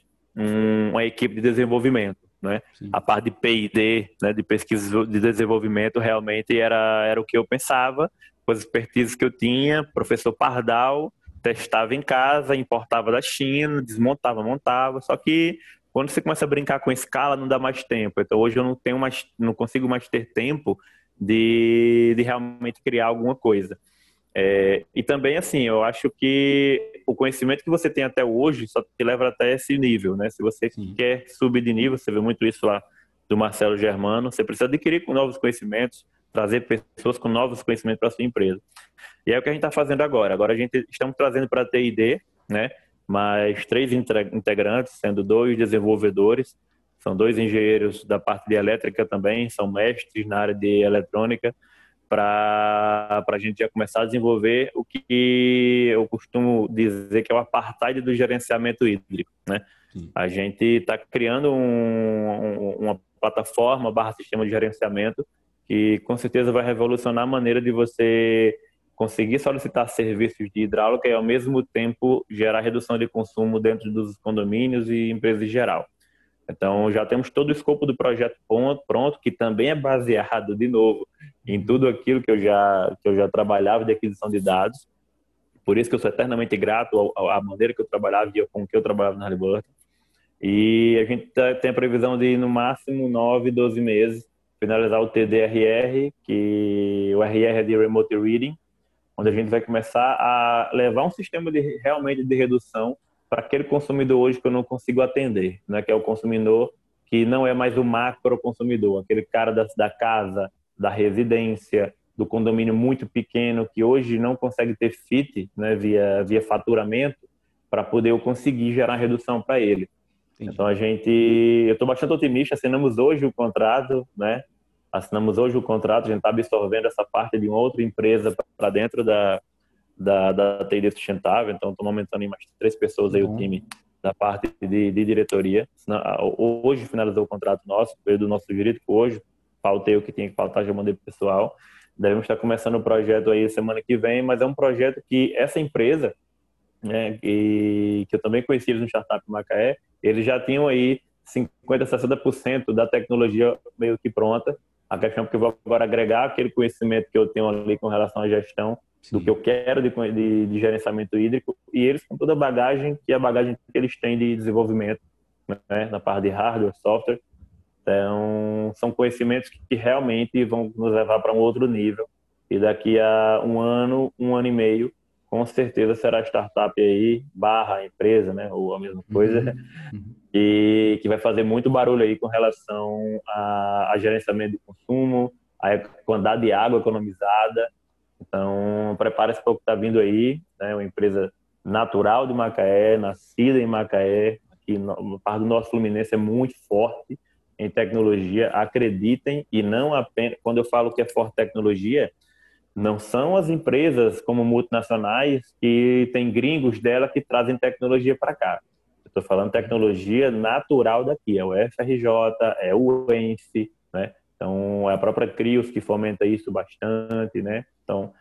uma equipe de desenvolvimento né? A parte de P&D, né, de pesquisa de desenvolvimento, realmente era, era o que eu pensava, com as expertises que eu tinha, professor Pardal, testava em casa, importava da China, desmontava, montava, só que quando você começa a brincar com escala, não dá mais tempo. Então hoje eu não tenho mais, não consigo mais ter tempo de, de realmente criar alguma coisa. É, e também, assim, eu acho que o conhecimento que você tem até hoje só te leva até esse nível, né? Se você Sim. quer subir de nível, você vê muito isso lá do Marcelo Germano, você precisa adquirir novos conhecimentos, trazer pessoas com novos conhecimentos para sua empresa. E é o que a gente está fazendo agora. Agora a gente estamos trazendo para a TID, né? Mais três integrantes, sendo dois desenvolvedores, são dois engenheiros da parte de elétrica também, são mestres na área de eletrônica para a gente já começar a desenvolver o que eu costumo dizer que é o apartheid do gerenciamento hídrico. Né? A gente está criando um, um, uma plataforma barra sistema de gerenciamento que com certeza vai revolucionar a maneira de você conseguir solicitar serviços de hidráulica e ao mesmo tempo gerar redução de consumo dentro dos condomínios e empresas em geral. Então, já temos todo o escopo do projeto pronto, que também é baseado, de novo, em tudo aquilo que eu já, que eu já trabalhava de aquisição de dados. Por isso que eu sou eternamente grato à maneira que eu trabalhava e com que eu trabalhava na Halliburton. E a gente tá, tem a previsão de, no máximo, 9, 12 meses, finalizar o TDRR, que o RR é de Remote Reading, onde a gente vai começar a levar um sistema de realmente de redução para aquele consumidor hoje que eu não consigo atender, né? que é o consumidor que não é mais o macro consumidor, aquele cara da, da casa, da residência, do condomínio muito pequeno que hoje não consegue ter FIT, né, via, via faturamento, para poder eu conseguir gerar redução para ele. Entendi. Então a gente, eu estou bastante otimista, assinamos hoje o contrato, né? Assinamos hoje o contrato, a gente está absorvendo essa parte de uma outra empresa para dentro da, da, da TID Sustentável, então estamos aumentando em mais três pessoas aí uhum. o time da parte de, de diretoria. Hoje finalizou o contrato nosso, veio do nosso jurídico hoje, faltei o que tinha que faltar, já mandei para o pessoal. Devemos estar começando o projeto aí semana que vem, mas é um projeto que essa empresa, né, que, que eu também conheci eles no Startup Macaé, eles já tinham aí 50%, 60% da tecnologia meio que pronta. A questão é que eu vou agora agregar aquele conhecimento que eu tenho ali com relação à gestão Sim. do que eu quero de, de, de, gerenciamento hídrico e eles com toda a bagagem que é a bagagem que eles têm de desenvolvimento né, na parte de hardware, software. Então, são conhecimentos que realmente vão nos levar para um outro nível. E daqui a um ano, um ano e meio, com certeza será startup aí, barra empresa, né? Ou a mesma coisa. Uhum. (laughs) Uhum. E que vai fazer muito barulho aí com relação a, a gerenciamento de consumo, a quantidade de água economizada. Então, prepare-se para o que está vindo aí, né? Uma empresa natural de Macaé, nascida em Macaé, que no, parte do nosso Fluminense é muito forte em tecnologia, acreditem e não apenas quando eu falo que é forte tecnologia, não são as empresas como multinacionais que tem gringos dela que trazem tecnologia para cá. Estou falando tecnologia natural daqui, é o FRJ, é o ENF, né? Então, é a própria CRIOS que fomenta isso bastante, né? Então,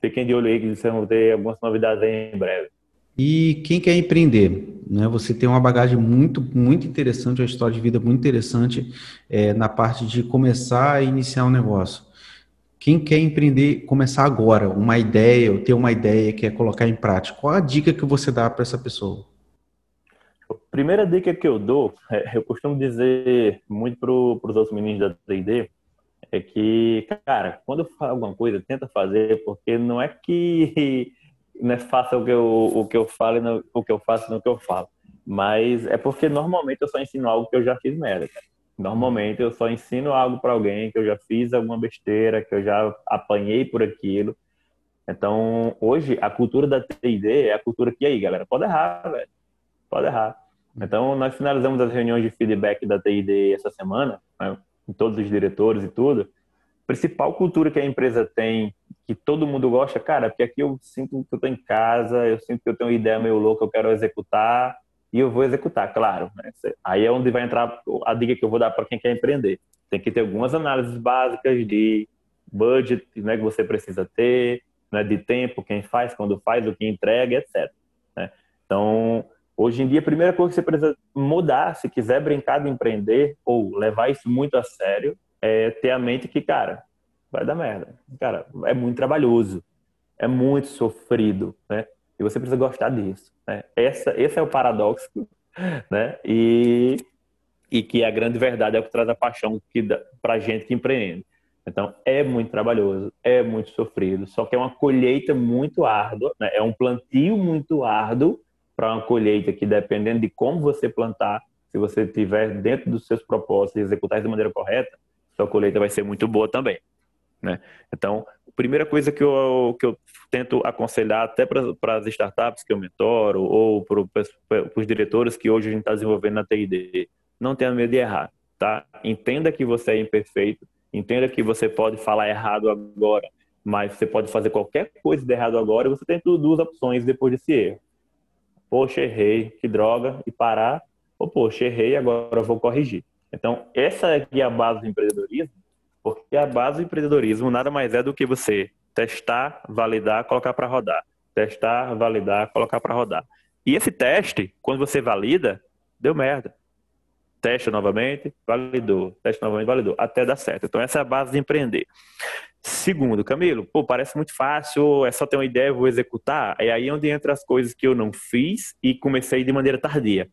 fiquem de olho aí que vocês vão ter algumas novidades aí em breve. E quem quer empreender, né? Você tem uma bagagem muito, muito interessante, uma história de vida muito interessante é, na parte de começar e iniciar um negócio. Quem quer empreender, começar agora, uma ideia, ou ter uma ideia, quer colocar em prática, qual a dica que você dá para essa pessoa? A primeira dica que eu dou, é, eu costumo dizer muito para os outros meninos da D&D, é que, cara, quando eu falo alguma coisa, tenta fazer, porque não é que (laughs) não é fácil o que eu, o que eu falo e não, o que eu faço no que eu falo. Mas é porque normalmente eu só ensino algo que eu já fiz merda, cara. Normalmente eu só ensino algo para alguém que eu já fiz alguma besteira, que eu já apanhei por aquilo. Então, hoje, a cultura da TID é a cultura que aí, galera, pode errar, velho. Pode errar. Então, nós finalizamos as reuniões de feedback da TID essa semana, né, com todos os diretores e tudo principal cultura que a empresa tem, que todo mundo gosta, cara, porque aqui eu sinto que eu tô em casa, eu sinto que eu tenho uma ideia meio louca, eu quero executar, e eu vou executar, claro. Né? Aí é onde vai entrar a dica que eu vou dar para quem quer empreender. Tem que ter algumas análises básicas de budget né, que você precisa ter, né, de tempo, quem faz, quando faz, o que entrega, etc. Né? Então, hoje em dia, a primeira coisa que você precisa mudar, se quiser brincar de empreender ou levar isso muito a sério, é ter a mente que, cara, vai dar merda. Cara, é muito trabalhoso, é muito sofrido, né? E você precisa gostar disso. Né? Essa, esse é o paradoxo, (laughs) né? E, e que a grande verdade é o que traz a paixão para gente que empreende. Então, é muito trabalhoso, é muito sofrido, só que é uma colheita muito árdua, né? é um plantio muito árduo para uma colheita que, dependendo de como você plantar, se você estiver dentro dos seus propósitos e executar de maneira correta, sua colheita vai ser muito boa também. Né? Então, a primeira coisa que eu, que eu tento aconselhar até para as startups que eu mentoro ou para os diretores que hoje a gente está desenvolvendo na TID, não tenha medo de errar, tá? Entenda que você é imperfeito, entenda que você pode falar errado agora, mas você pode fazer qualquer coisa de errado agora e você tem duas opções depois desse erro. Poxa, errei, que droga, e parar, ou poxa, errei, agora eu vou corrigir. Então, essa é a base do empreendedorismo, porque a base do empreendedorismo nada mais é do que você testar, validar, colocar para rodar. Testar, validar, colocar para rodar. E esse teste, quando você valida, deu merda. Testa novamente, validou. Testa novamente, validou. Até dar certo. Então, essa é a base de empreender. Segundo, Camilo, pô, parece muito fácil, é só ter uma ideia, vou executar. É aí onde entra as coisas que eu não fiz e comecei de maneira tardia,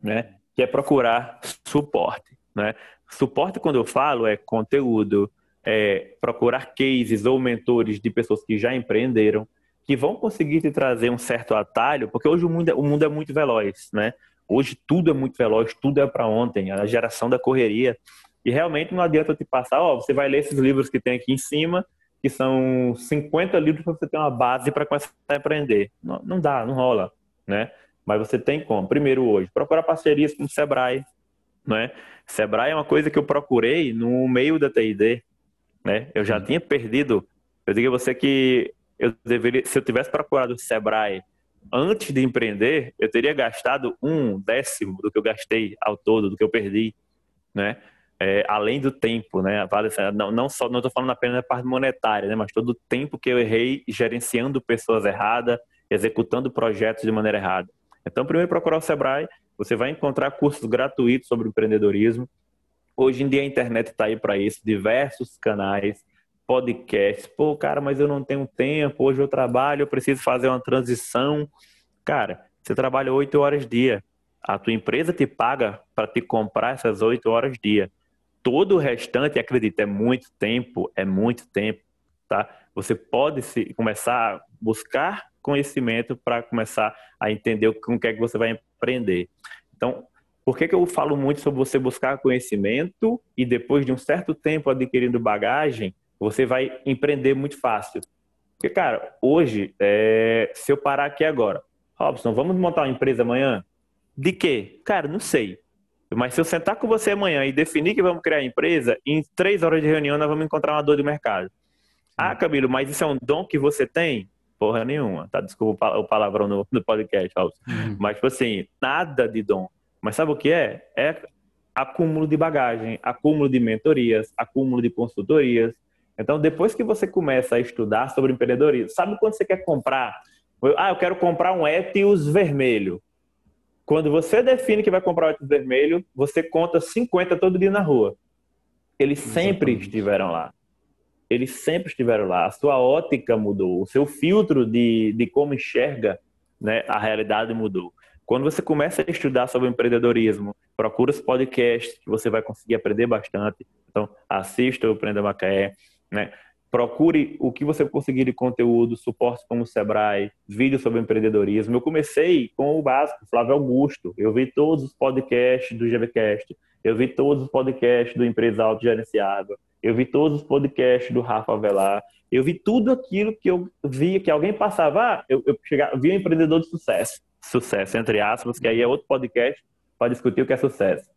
né? Que é procurar suporte, né? Suporte, quando eu falo, é conteúdo, é procurar cases ou mentores de pessoas que já empreenderam, que vão conseguir te trazer um certo atalho, porque hoje o mundo é, o mundo é muito veloz, né? Hoje tudo é muito veloz, tudo é para ontem, a geração da correria. E realmente não adianta te passar, ó, você vai ler esses livros que tem aqui em cima que são 50 livros para você ter uma base para começar a empreender. Não, não dá, não rola, né? Mas você tem como. Primeiro hoje, procurar parcerias com o Sebrae, né? Sebrae é uma coisa que eu procurei no meio da TID, né? Eu já tinha perdido. Eu digo a você que eu deveria, se eu tivesse procurado o Sebrae antes de empreender, eu teria gastado um décimo do que eu gastei ao todo, do que eu perdi, né? É, além do tempo, né? Não, não só, não estou falando apenas da parte monetária, né? Mas todo o tempo que eu errei gerenciando pessoas erradas, executando projetos de maneira errada. Então, primeiro procurar o Sebrae, você vai encontrar cursos gratuitos sobre empreendedorismo. Hoje em dia a internet está aí para isso, diversos canais, podcasts. Pô, cara, mas eu não tenho tempo, hoje eu trabalho, eu preciso fazer uma transição. Cara, você trabalha oito horas dia. A tua empresa te paga para te comprar essas oito horas dia. Todo o restante, acredita, é muito tempo, é muito tempo, tá? Você pode se, começar a buscar conhecimento para começar a entender o que é que você vai empreender. Então, por que, que eu falo muito sobre você buscar conhecimento e depois de um certo tempo adquirindo bagagem, você vai empreender muito fácil? Porque, cara, hoje, é... se eu parar aqui agora, Robson, vamos montar uma empresa amanhã? De quê? Cara, não sei. Mas se eu sentar com você amanhã e definir que vamos criar a empresa, em três horas de reunião nós vamos encontrar uma dor de mercado. Ah, Camilo, mas isso é um dom que você tem? Porra nenhuma, tá? Desculpa o palavrão no, no podcast, Uhum. Mas, tipo assim, nada de dom. Mas sabe o que é? É acúmulo de bagagem, acúmulo de mentorias, acúmulo de consultorias. Então, depois que você começa a estudar sobre empreendedorismo, sabe quando você quer comprar? Ah, eu quero comprar um Etios vermelho. Quando você define que vai comprar o Etios vermelho, você conta 50 todo dia na rua. Eles sempre estiveram lá. Eles sempre estiveram lá. A sua ótica mudou, o seu filtro de, de como enxerga né, a realidade mudou. Quando você começa a estudar sobre empreendedorismo, procura os podcasts que você vai conseguir aprender bastante. Então, assista o Empreenda Macaé, né? Procure o que você conseguir de conteúdo, suporte como o Sebrae, vídeos sobre empreendedorismo. Eu comecei com o básico, Flávio Augusto. Eu vi todos os podcasts do GVCast, eu vi todos os podcasts do Empresa Autogerenciável, eu vi todos os podcasts do Rafa Avelar, eu vi tudo aquilo que eu via que alguém passava, ah, eu, eu chegava, via um empreendedor de sucesso sucesso, entre aspas, que aí é outro podcast para discutir o que é sucesso.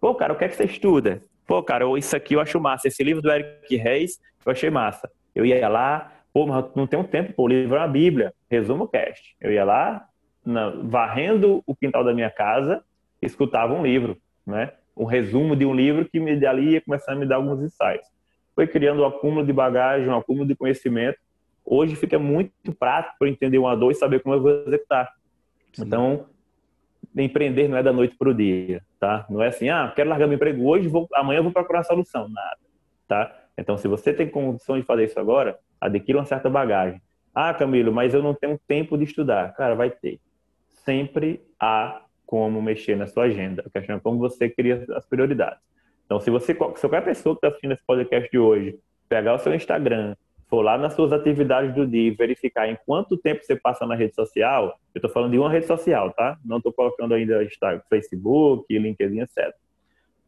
Pô, cara, o que é que você estuda? Pô, cara, isso aqui eu acho massa. Esse livro do Eric Reis eu achei massa. Eu ia lá, pô, mas não tenho tempo, pô, o livro é uma Bíblia, resumo cast. Eu ia lá, na, varrendo o quintal da minha casa, escutava um livro, né? Um resumo de um livro que me dali ia começando a me dar alguns insights. Foi criando um acúmulo de bagagem, um acúmulo de conhecimento. Hoje fica muito prático para entender uma dor e saber como eu vou executar. Então, empreender não é da noite para o dia, tá? Não é assim, ah, quero largar meu emprego hoje, vou, amanhã eu vou procurar a solução. Nada, tá? Então, se você tem condição de fazer isso agora, adquira uma certa bagagem. Ah, Camilo, mas eu não tenho tempo de estudar. Cara, vai ter. Sempre há como mexer na sua agenda. A questão é como você cria as prioridades. Então, se você, se qualquer pessoa que está assistindo esse podcast de hoje, pegar o seu Instagram, for lá nas suas atividades do dia e verificar em quanto tempo você passa na rede social, eu estou falando de uma rede social, tá? Não estou colocando ainda Instagram, Facebook, LinkedIn, etc.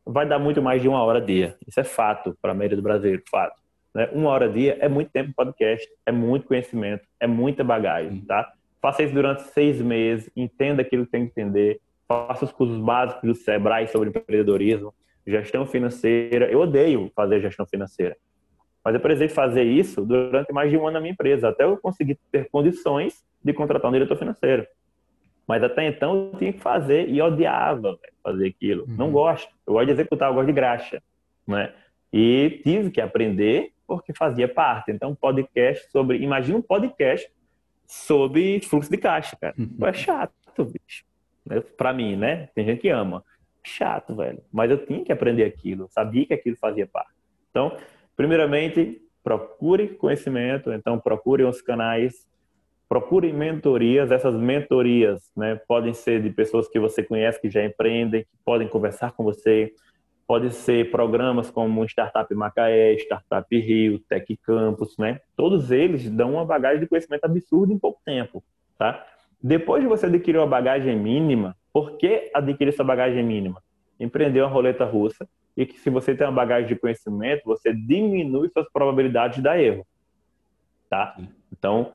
Vai dar muito mais de uma hora dia. Isso é fato para a maioria do brasileiro, fato. Né? Uma hora dia é muito tempo podcast, é muito conhecimento, é muita bagagem, tá? Faça isso durante seis meses, entenda aquilo que tem que entender, faça os cursos básicos do Sebrae sobre empreendedorismo, gestão financeira. Eu odeio fazer gestão financeira mas eu precisei fazer isso durante mais de um ano na minha empresa, até eu conseguir ter condições de contratar um diretor financeiro. Mas até então eu tinha que fazer e odiava fazer aquilo. Uhum. Não gosto. Eu gosto de executar, eu gosto de graxa. Né? E tive que aprender porque fazia parte. Então, podcast sobre. Imagina um podcast sobre fluxo de caixa, cara. (laughs) Uhum. É chato, bicho. Para mim, né? Tem gente que ama. Chato, velho. Mas eu tinha que aprender aquilo. Sabia que aquilo fazia parte. Então, Primeiramente, procure conhecimento, então procure os canais, procure mentorias. Essas mentorias né, podem ser de pessoas que você conhece, que já empreendem, que podem conversar com você. Pode ser programas como Startup Macaé, Startup Rio, Tech Campus, né? Todos eles dão uma bagagem de conhecimento absurdo em pouco tempo, tá? Depois de você adquirir uma bagagem mínima, por que adquirir essa bagagem mínima? Empreender uma roleta russa, e que se você tem uma bagagem de conhecimento, você diminui suas probabilidades de dar erro. tá? Então,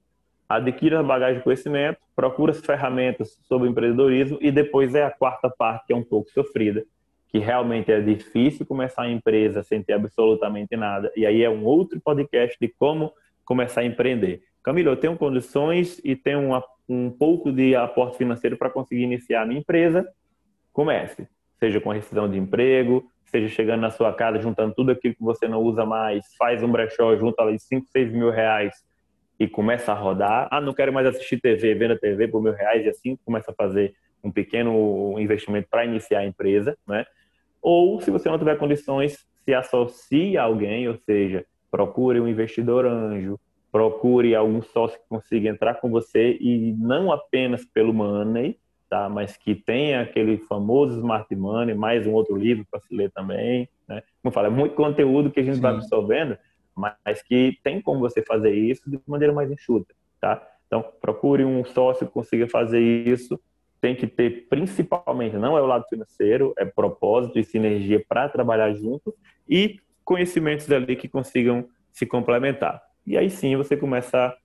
adquira a bagagem de conhecimento, procura as ferramentas sobre empreendedorismo e depois é a quarta parte que é um pouco sofrida, que realmente é difícil começar a empresa sem ter absolutamente nada. E aí é um outro podcast de como começar a empreender. Camilo, eu tenho condições e tenho uma, um pouco de aporte financeiro para conseguir iniciar a minha empresa. Comece, seja com rescisão de emprego, seja chegando na sua casa, juntando tudo aquilo que você não usa mais, faz um brechó, junta ali 5, 6 mil reais e começa a rodar. Ah, não quero mais assistir TV, vendo a TV por mil reais, e assim começa a fazer um pequeno investimento para iniciar a empresa, né? Ou, se você não tiver condições, se associe a alguém, ou seja, procure um investidor anjo, procure algum sócio que consiga entrar com você e não apenas pelo money, tá? mas que tenha aquele famoso smart money, mais um outro livro para se ler também. Né? Como eu falo, é muito conteúdo que a gente Sim. vai absorvendo, mas que tem como você fazer isso de maneira mais enxuta. Tá? Então, procure um sócio que consiga fazer isso. Tem que ter, principalmente, não é o lado financeiro, é propósito e sinergia para trabalhar junto e conhecimentos ali que consigam se complementar. E aí sim você começa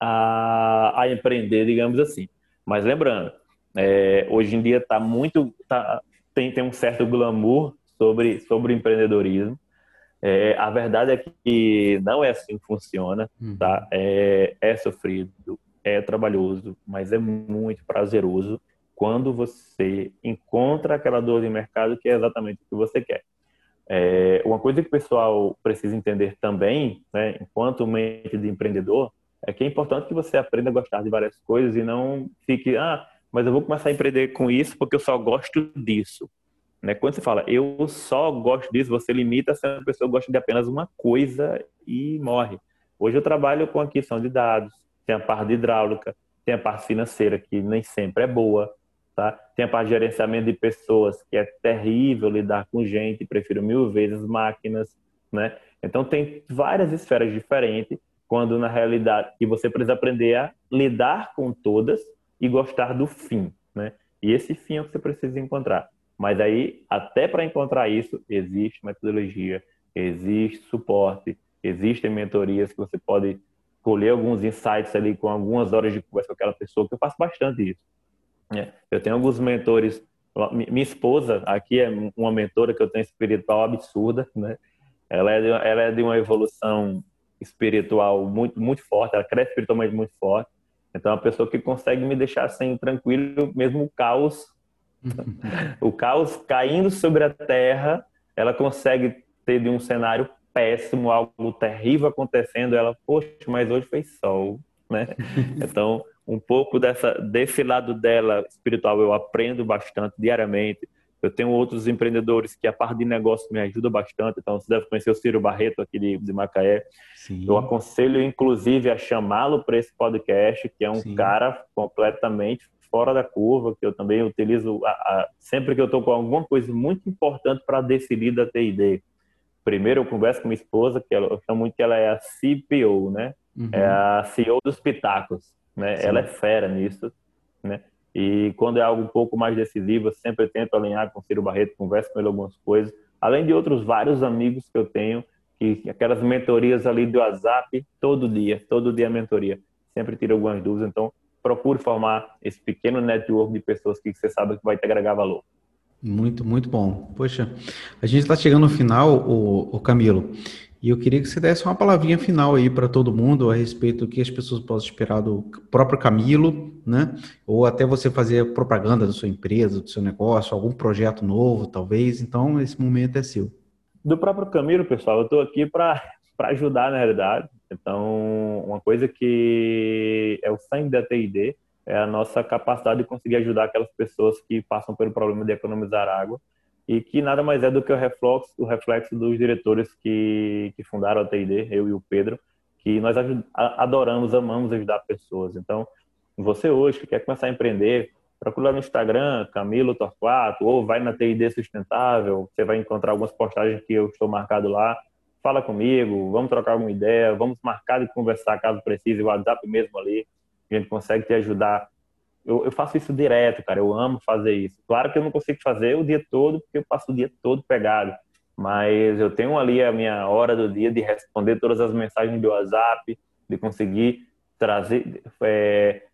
a, a empreender, digamos assim. Mas lembrando, é, hoje em dia tá muito, tá, tem, tem um certo glamour sobre, sobre empreendedorismo. É, a verdade é que não é assim que funciona, uhum. tá? É, é sofrido, é trabalhoso, mas é muito prazeroso quando você encontra aquela dor de mercado que é exatamente o que você quer. É, uma coisa que o pessoal precisa entender também, né, enquanto mente de empreendedor, é que é importante que você aprenda a gostar de várias coisas e não fique, ah, mas eu vou começar a empreender com isso porque eu só gosto disso. Né? Quando você fala, eu só gosto disso, você limita se a pessoa gosta de apenas uma coisa e morre. Hoje eu trabalho com aquisição de dados, tem a parte de hidráulica, tem a parte financeira, que nem sempre é boa, Tá? Tem a parte de gerenciamento de pessoas, que é terrível lidar com gente, prefiro mil vezes máquinas, né? Então tem várias esferas diferentes, quando na realidade que você precisa aprender a lidar com todas e gostar do fim, né? E esse fim é o que você precisa encontrar. Mas aí, até para encontrar isso, existe metodologia, existe suporte, existem mentorias que você pode colher alguns insights ali com algumas horas de conversa com aquela pessoa, que eu faço bastante isso. É, eu tenho alguns mentores. Minha esposa aqui é uma mentora que eu tenho espiritual absurda, né? Ela é de, ela é de uma evolução espiritual muito muito forte. Ela cresce espiritualmente muito forte. Então, é uma pessoa que consegue me deixar assim tranquilo, mesmo o caos, (laughs) o caos caindo sobre a Terra, ela consegue ter de um cenário péssimo, algo terrível acontecendo. Ela, poxa, mas hoje foi sol, né? (laughs) Então um pouco dessa, desse lado dela espiritual eu aprendo bastante diariamente. Eu tenho outros empreendedores que a parte de negócio me ajuda bastante. Então, você deve conhecer o Ciro Barreto, aqui de, de Macaé. Sim. Eu aconselho, inclusive, a chamá-lo para esse podcast, que é um Sim. cara completamente fora da curva, que eu também utilizo a, a, sempre que eu estou com alguma coisa muito importante para decidir da TID. Primeiro, eu converso com minha esposa, que ela, eu chamo muito que ela é a CPO, né? Uhum. É a CEO dos Pitacos né? Ela é fera nisso, né? E quando é algo um pouco mais decisivo, eu sempre tento alinhar com o Ciro Barreto, converso com ele algumas coisas, além de outros vários amigos que eu tenho, que aquelas mentorias ali do WhatsApp, todo dia, todo dia a mentoria, sempre tiro algumas dúvidas, então procure formar esse pequeno network de pessoas que você sabe que vai te agregar valor. Muito, muito bom. Poxa, a gente está chegando no final, o, o Camilo. E eu queria que você desse uma palavrinha final aí para todo mundo a respeito do que as pessoas podem esperar do próprio Camilo, né? Ou até você fazer propaganda da sua empresa, do seu negócio, algum projeto novo, talvez. Então, esse momento é seu. Do próprio Camilo, pessoal, eu estou aqui para (laughs) ajudar, na realidade. Então, uma coisa que é o sangue da TID é a nossa capacidade de conseguir ajudar aquelas pessoas que passam pelo problema de economizar água e que nada mais é do que o reflexo, o reflexo dos diretores que, que fundaram a TID, eu e o Pedro, que nós adoramos, amamos ajudar pessoas. Então, você hoje que quer começar a empreender, procura no Instagram, Camilo Torquato, ou vai na TID Sustentável, você vai encontrar algumas postagens que eu estou marcado lá. Fala comigo, vamos trocar alguma ideia, vamos marcar de conversar caso precise, o WhatsApp mesmo ali. A gente consegue te ajudar eu, eu, faço isso direto, cara. Eu amo fazer isso. Claro que eu não consigo fazer o dia todo, porque eu passo o dia todo pegado. Mas eu tenho ali a minha hora do dia de responder todas as mensagens do WhatsApp, de conseguir trazer, é,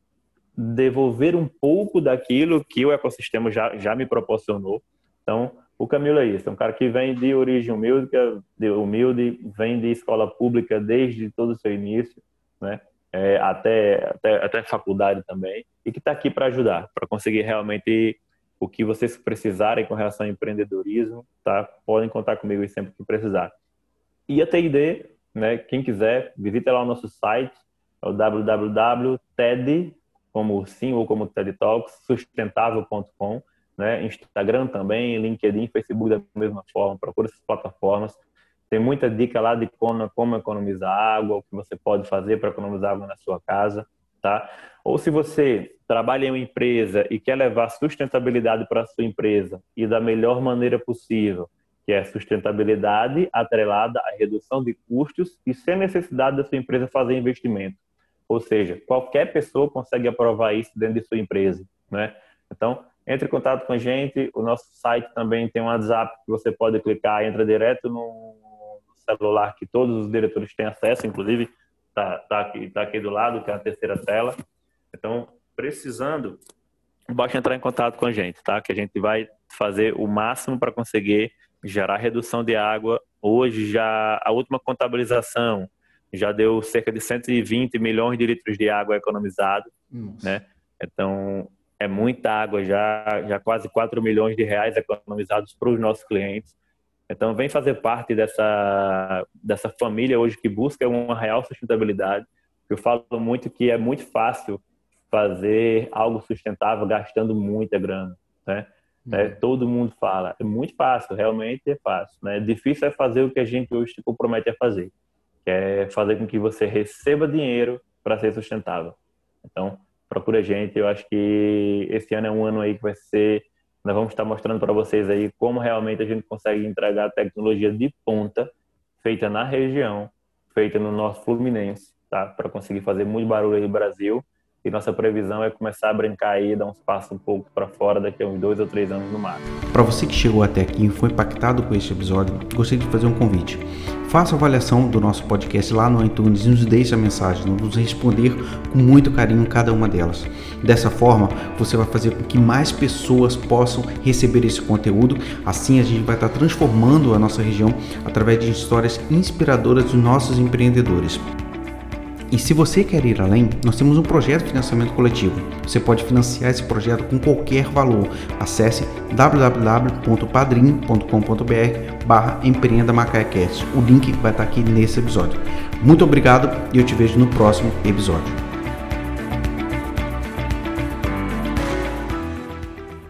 devolver um pouco daquilo que o ecossistema já, já me proporcionou. Então, o Camilo é isso, é um cara que vem de origem humilde, de humilde, vem de escola pública desde todo o seu início, né? É, até, até, até faculdade também, e que está aqui para ajudar, para conseguir realmente o que vocês precisarem com relação ao empreendedorismo, tá? Podem contar comigo sempre que precisar. E a TID, né? Quem quiser, visite lá o nosso site, é o www.ted, como sim ou como TED Talks, sustentável.com, né? Instagram também, LinkedIn, Facebook da mesma forma, procura essas plataformas. Tem muita dica lá de como, como economizar água, o que você pode fazer para economizar água na sua casa, tá? Ou se você trabalha em uma empresa e quer levar sustentabilidade para a sua empresa e da melhor maneira possível, que é sustentabilidade atrelada à redução de custos e sem necessidade da sua empresa fazer investimento. Ou seja, qualquer pessoa consegue aprovar isso dentro de sua empresa, né? Então, entre em contato com a gente. O nosso site também tem um WhatsApp que você pode clicar, entra direto no celular que todos os diretores têm acesso, inclusive tá, tá, aqui, tá aqui do lado, que é a terceira tela. Então, precisando, basta entrar em contato com a gente, tá? Que a gente vai fazer o máximo para conseguir gerar redução de água. Hoje já a última contabilização já deu cerca de 120 milhões de litros de água economizado, Nossa. né? Então, é muita água já, já quase 4 milhões de reais economizados para os nossos clientes. Então, vem fazer parte dessa, dessa família hoje que busca uma real sustentabilidade. Eu falo muito que é muito fácil fazer algo sustentável gastando muita grana, né? Uhum. É, todo mundo fala, é muito fácil, realmente é fácil. Né? Difícil é fazer o que a gente hoje se compromete a fazer, que é fazer com que você receba dinheiro para ser sustentável. Então, procura a gente. Eu acho que esse ano é um ano aí que vai ser. Nós vamos estar mostrando para vocês aí como realmente a gente consegue entregar tecnologia de ponta, feita na região, feita no nosso Fluminense, tá? Para conseguir fazer muito barulho aí no Brasil. E nossa previsão é começar a brincar aí, dar uns passos um pouco para fora daqui a uns dois ou três anos no máximo. Para você que chegou até aqui e foi impactado com este episódio, gostaria de fazer um convite. Faça avaliação do nosso podcast lá no iTunes e nos deixe a mensagem. Nós vamos responder com muito carinho cada uma delas. Dessa forma, você vai fazer com que mais pessoas possam receber esse conteúdo. Assim, a gente vai estar transformando a nossa região através de histórias inspiradoras dos nossos empreendedores. E se você quer ir além, nós temos um projeto de financiamento coletivo. Você pode financiar esse projeto com qualquer valor. Acesse www.padrim.com.br barra Empreenda Macaecast. O link vai estar aqui nesse episódio. Muito obrigado e eu te vejo no próximo episódio.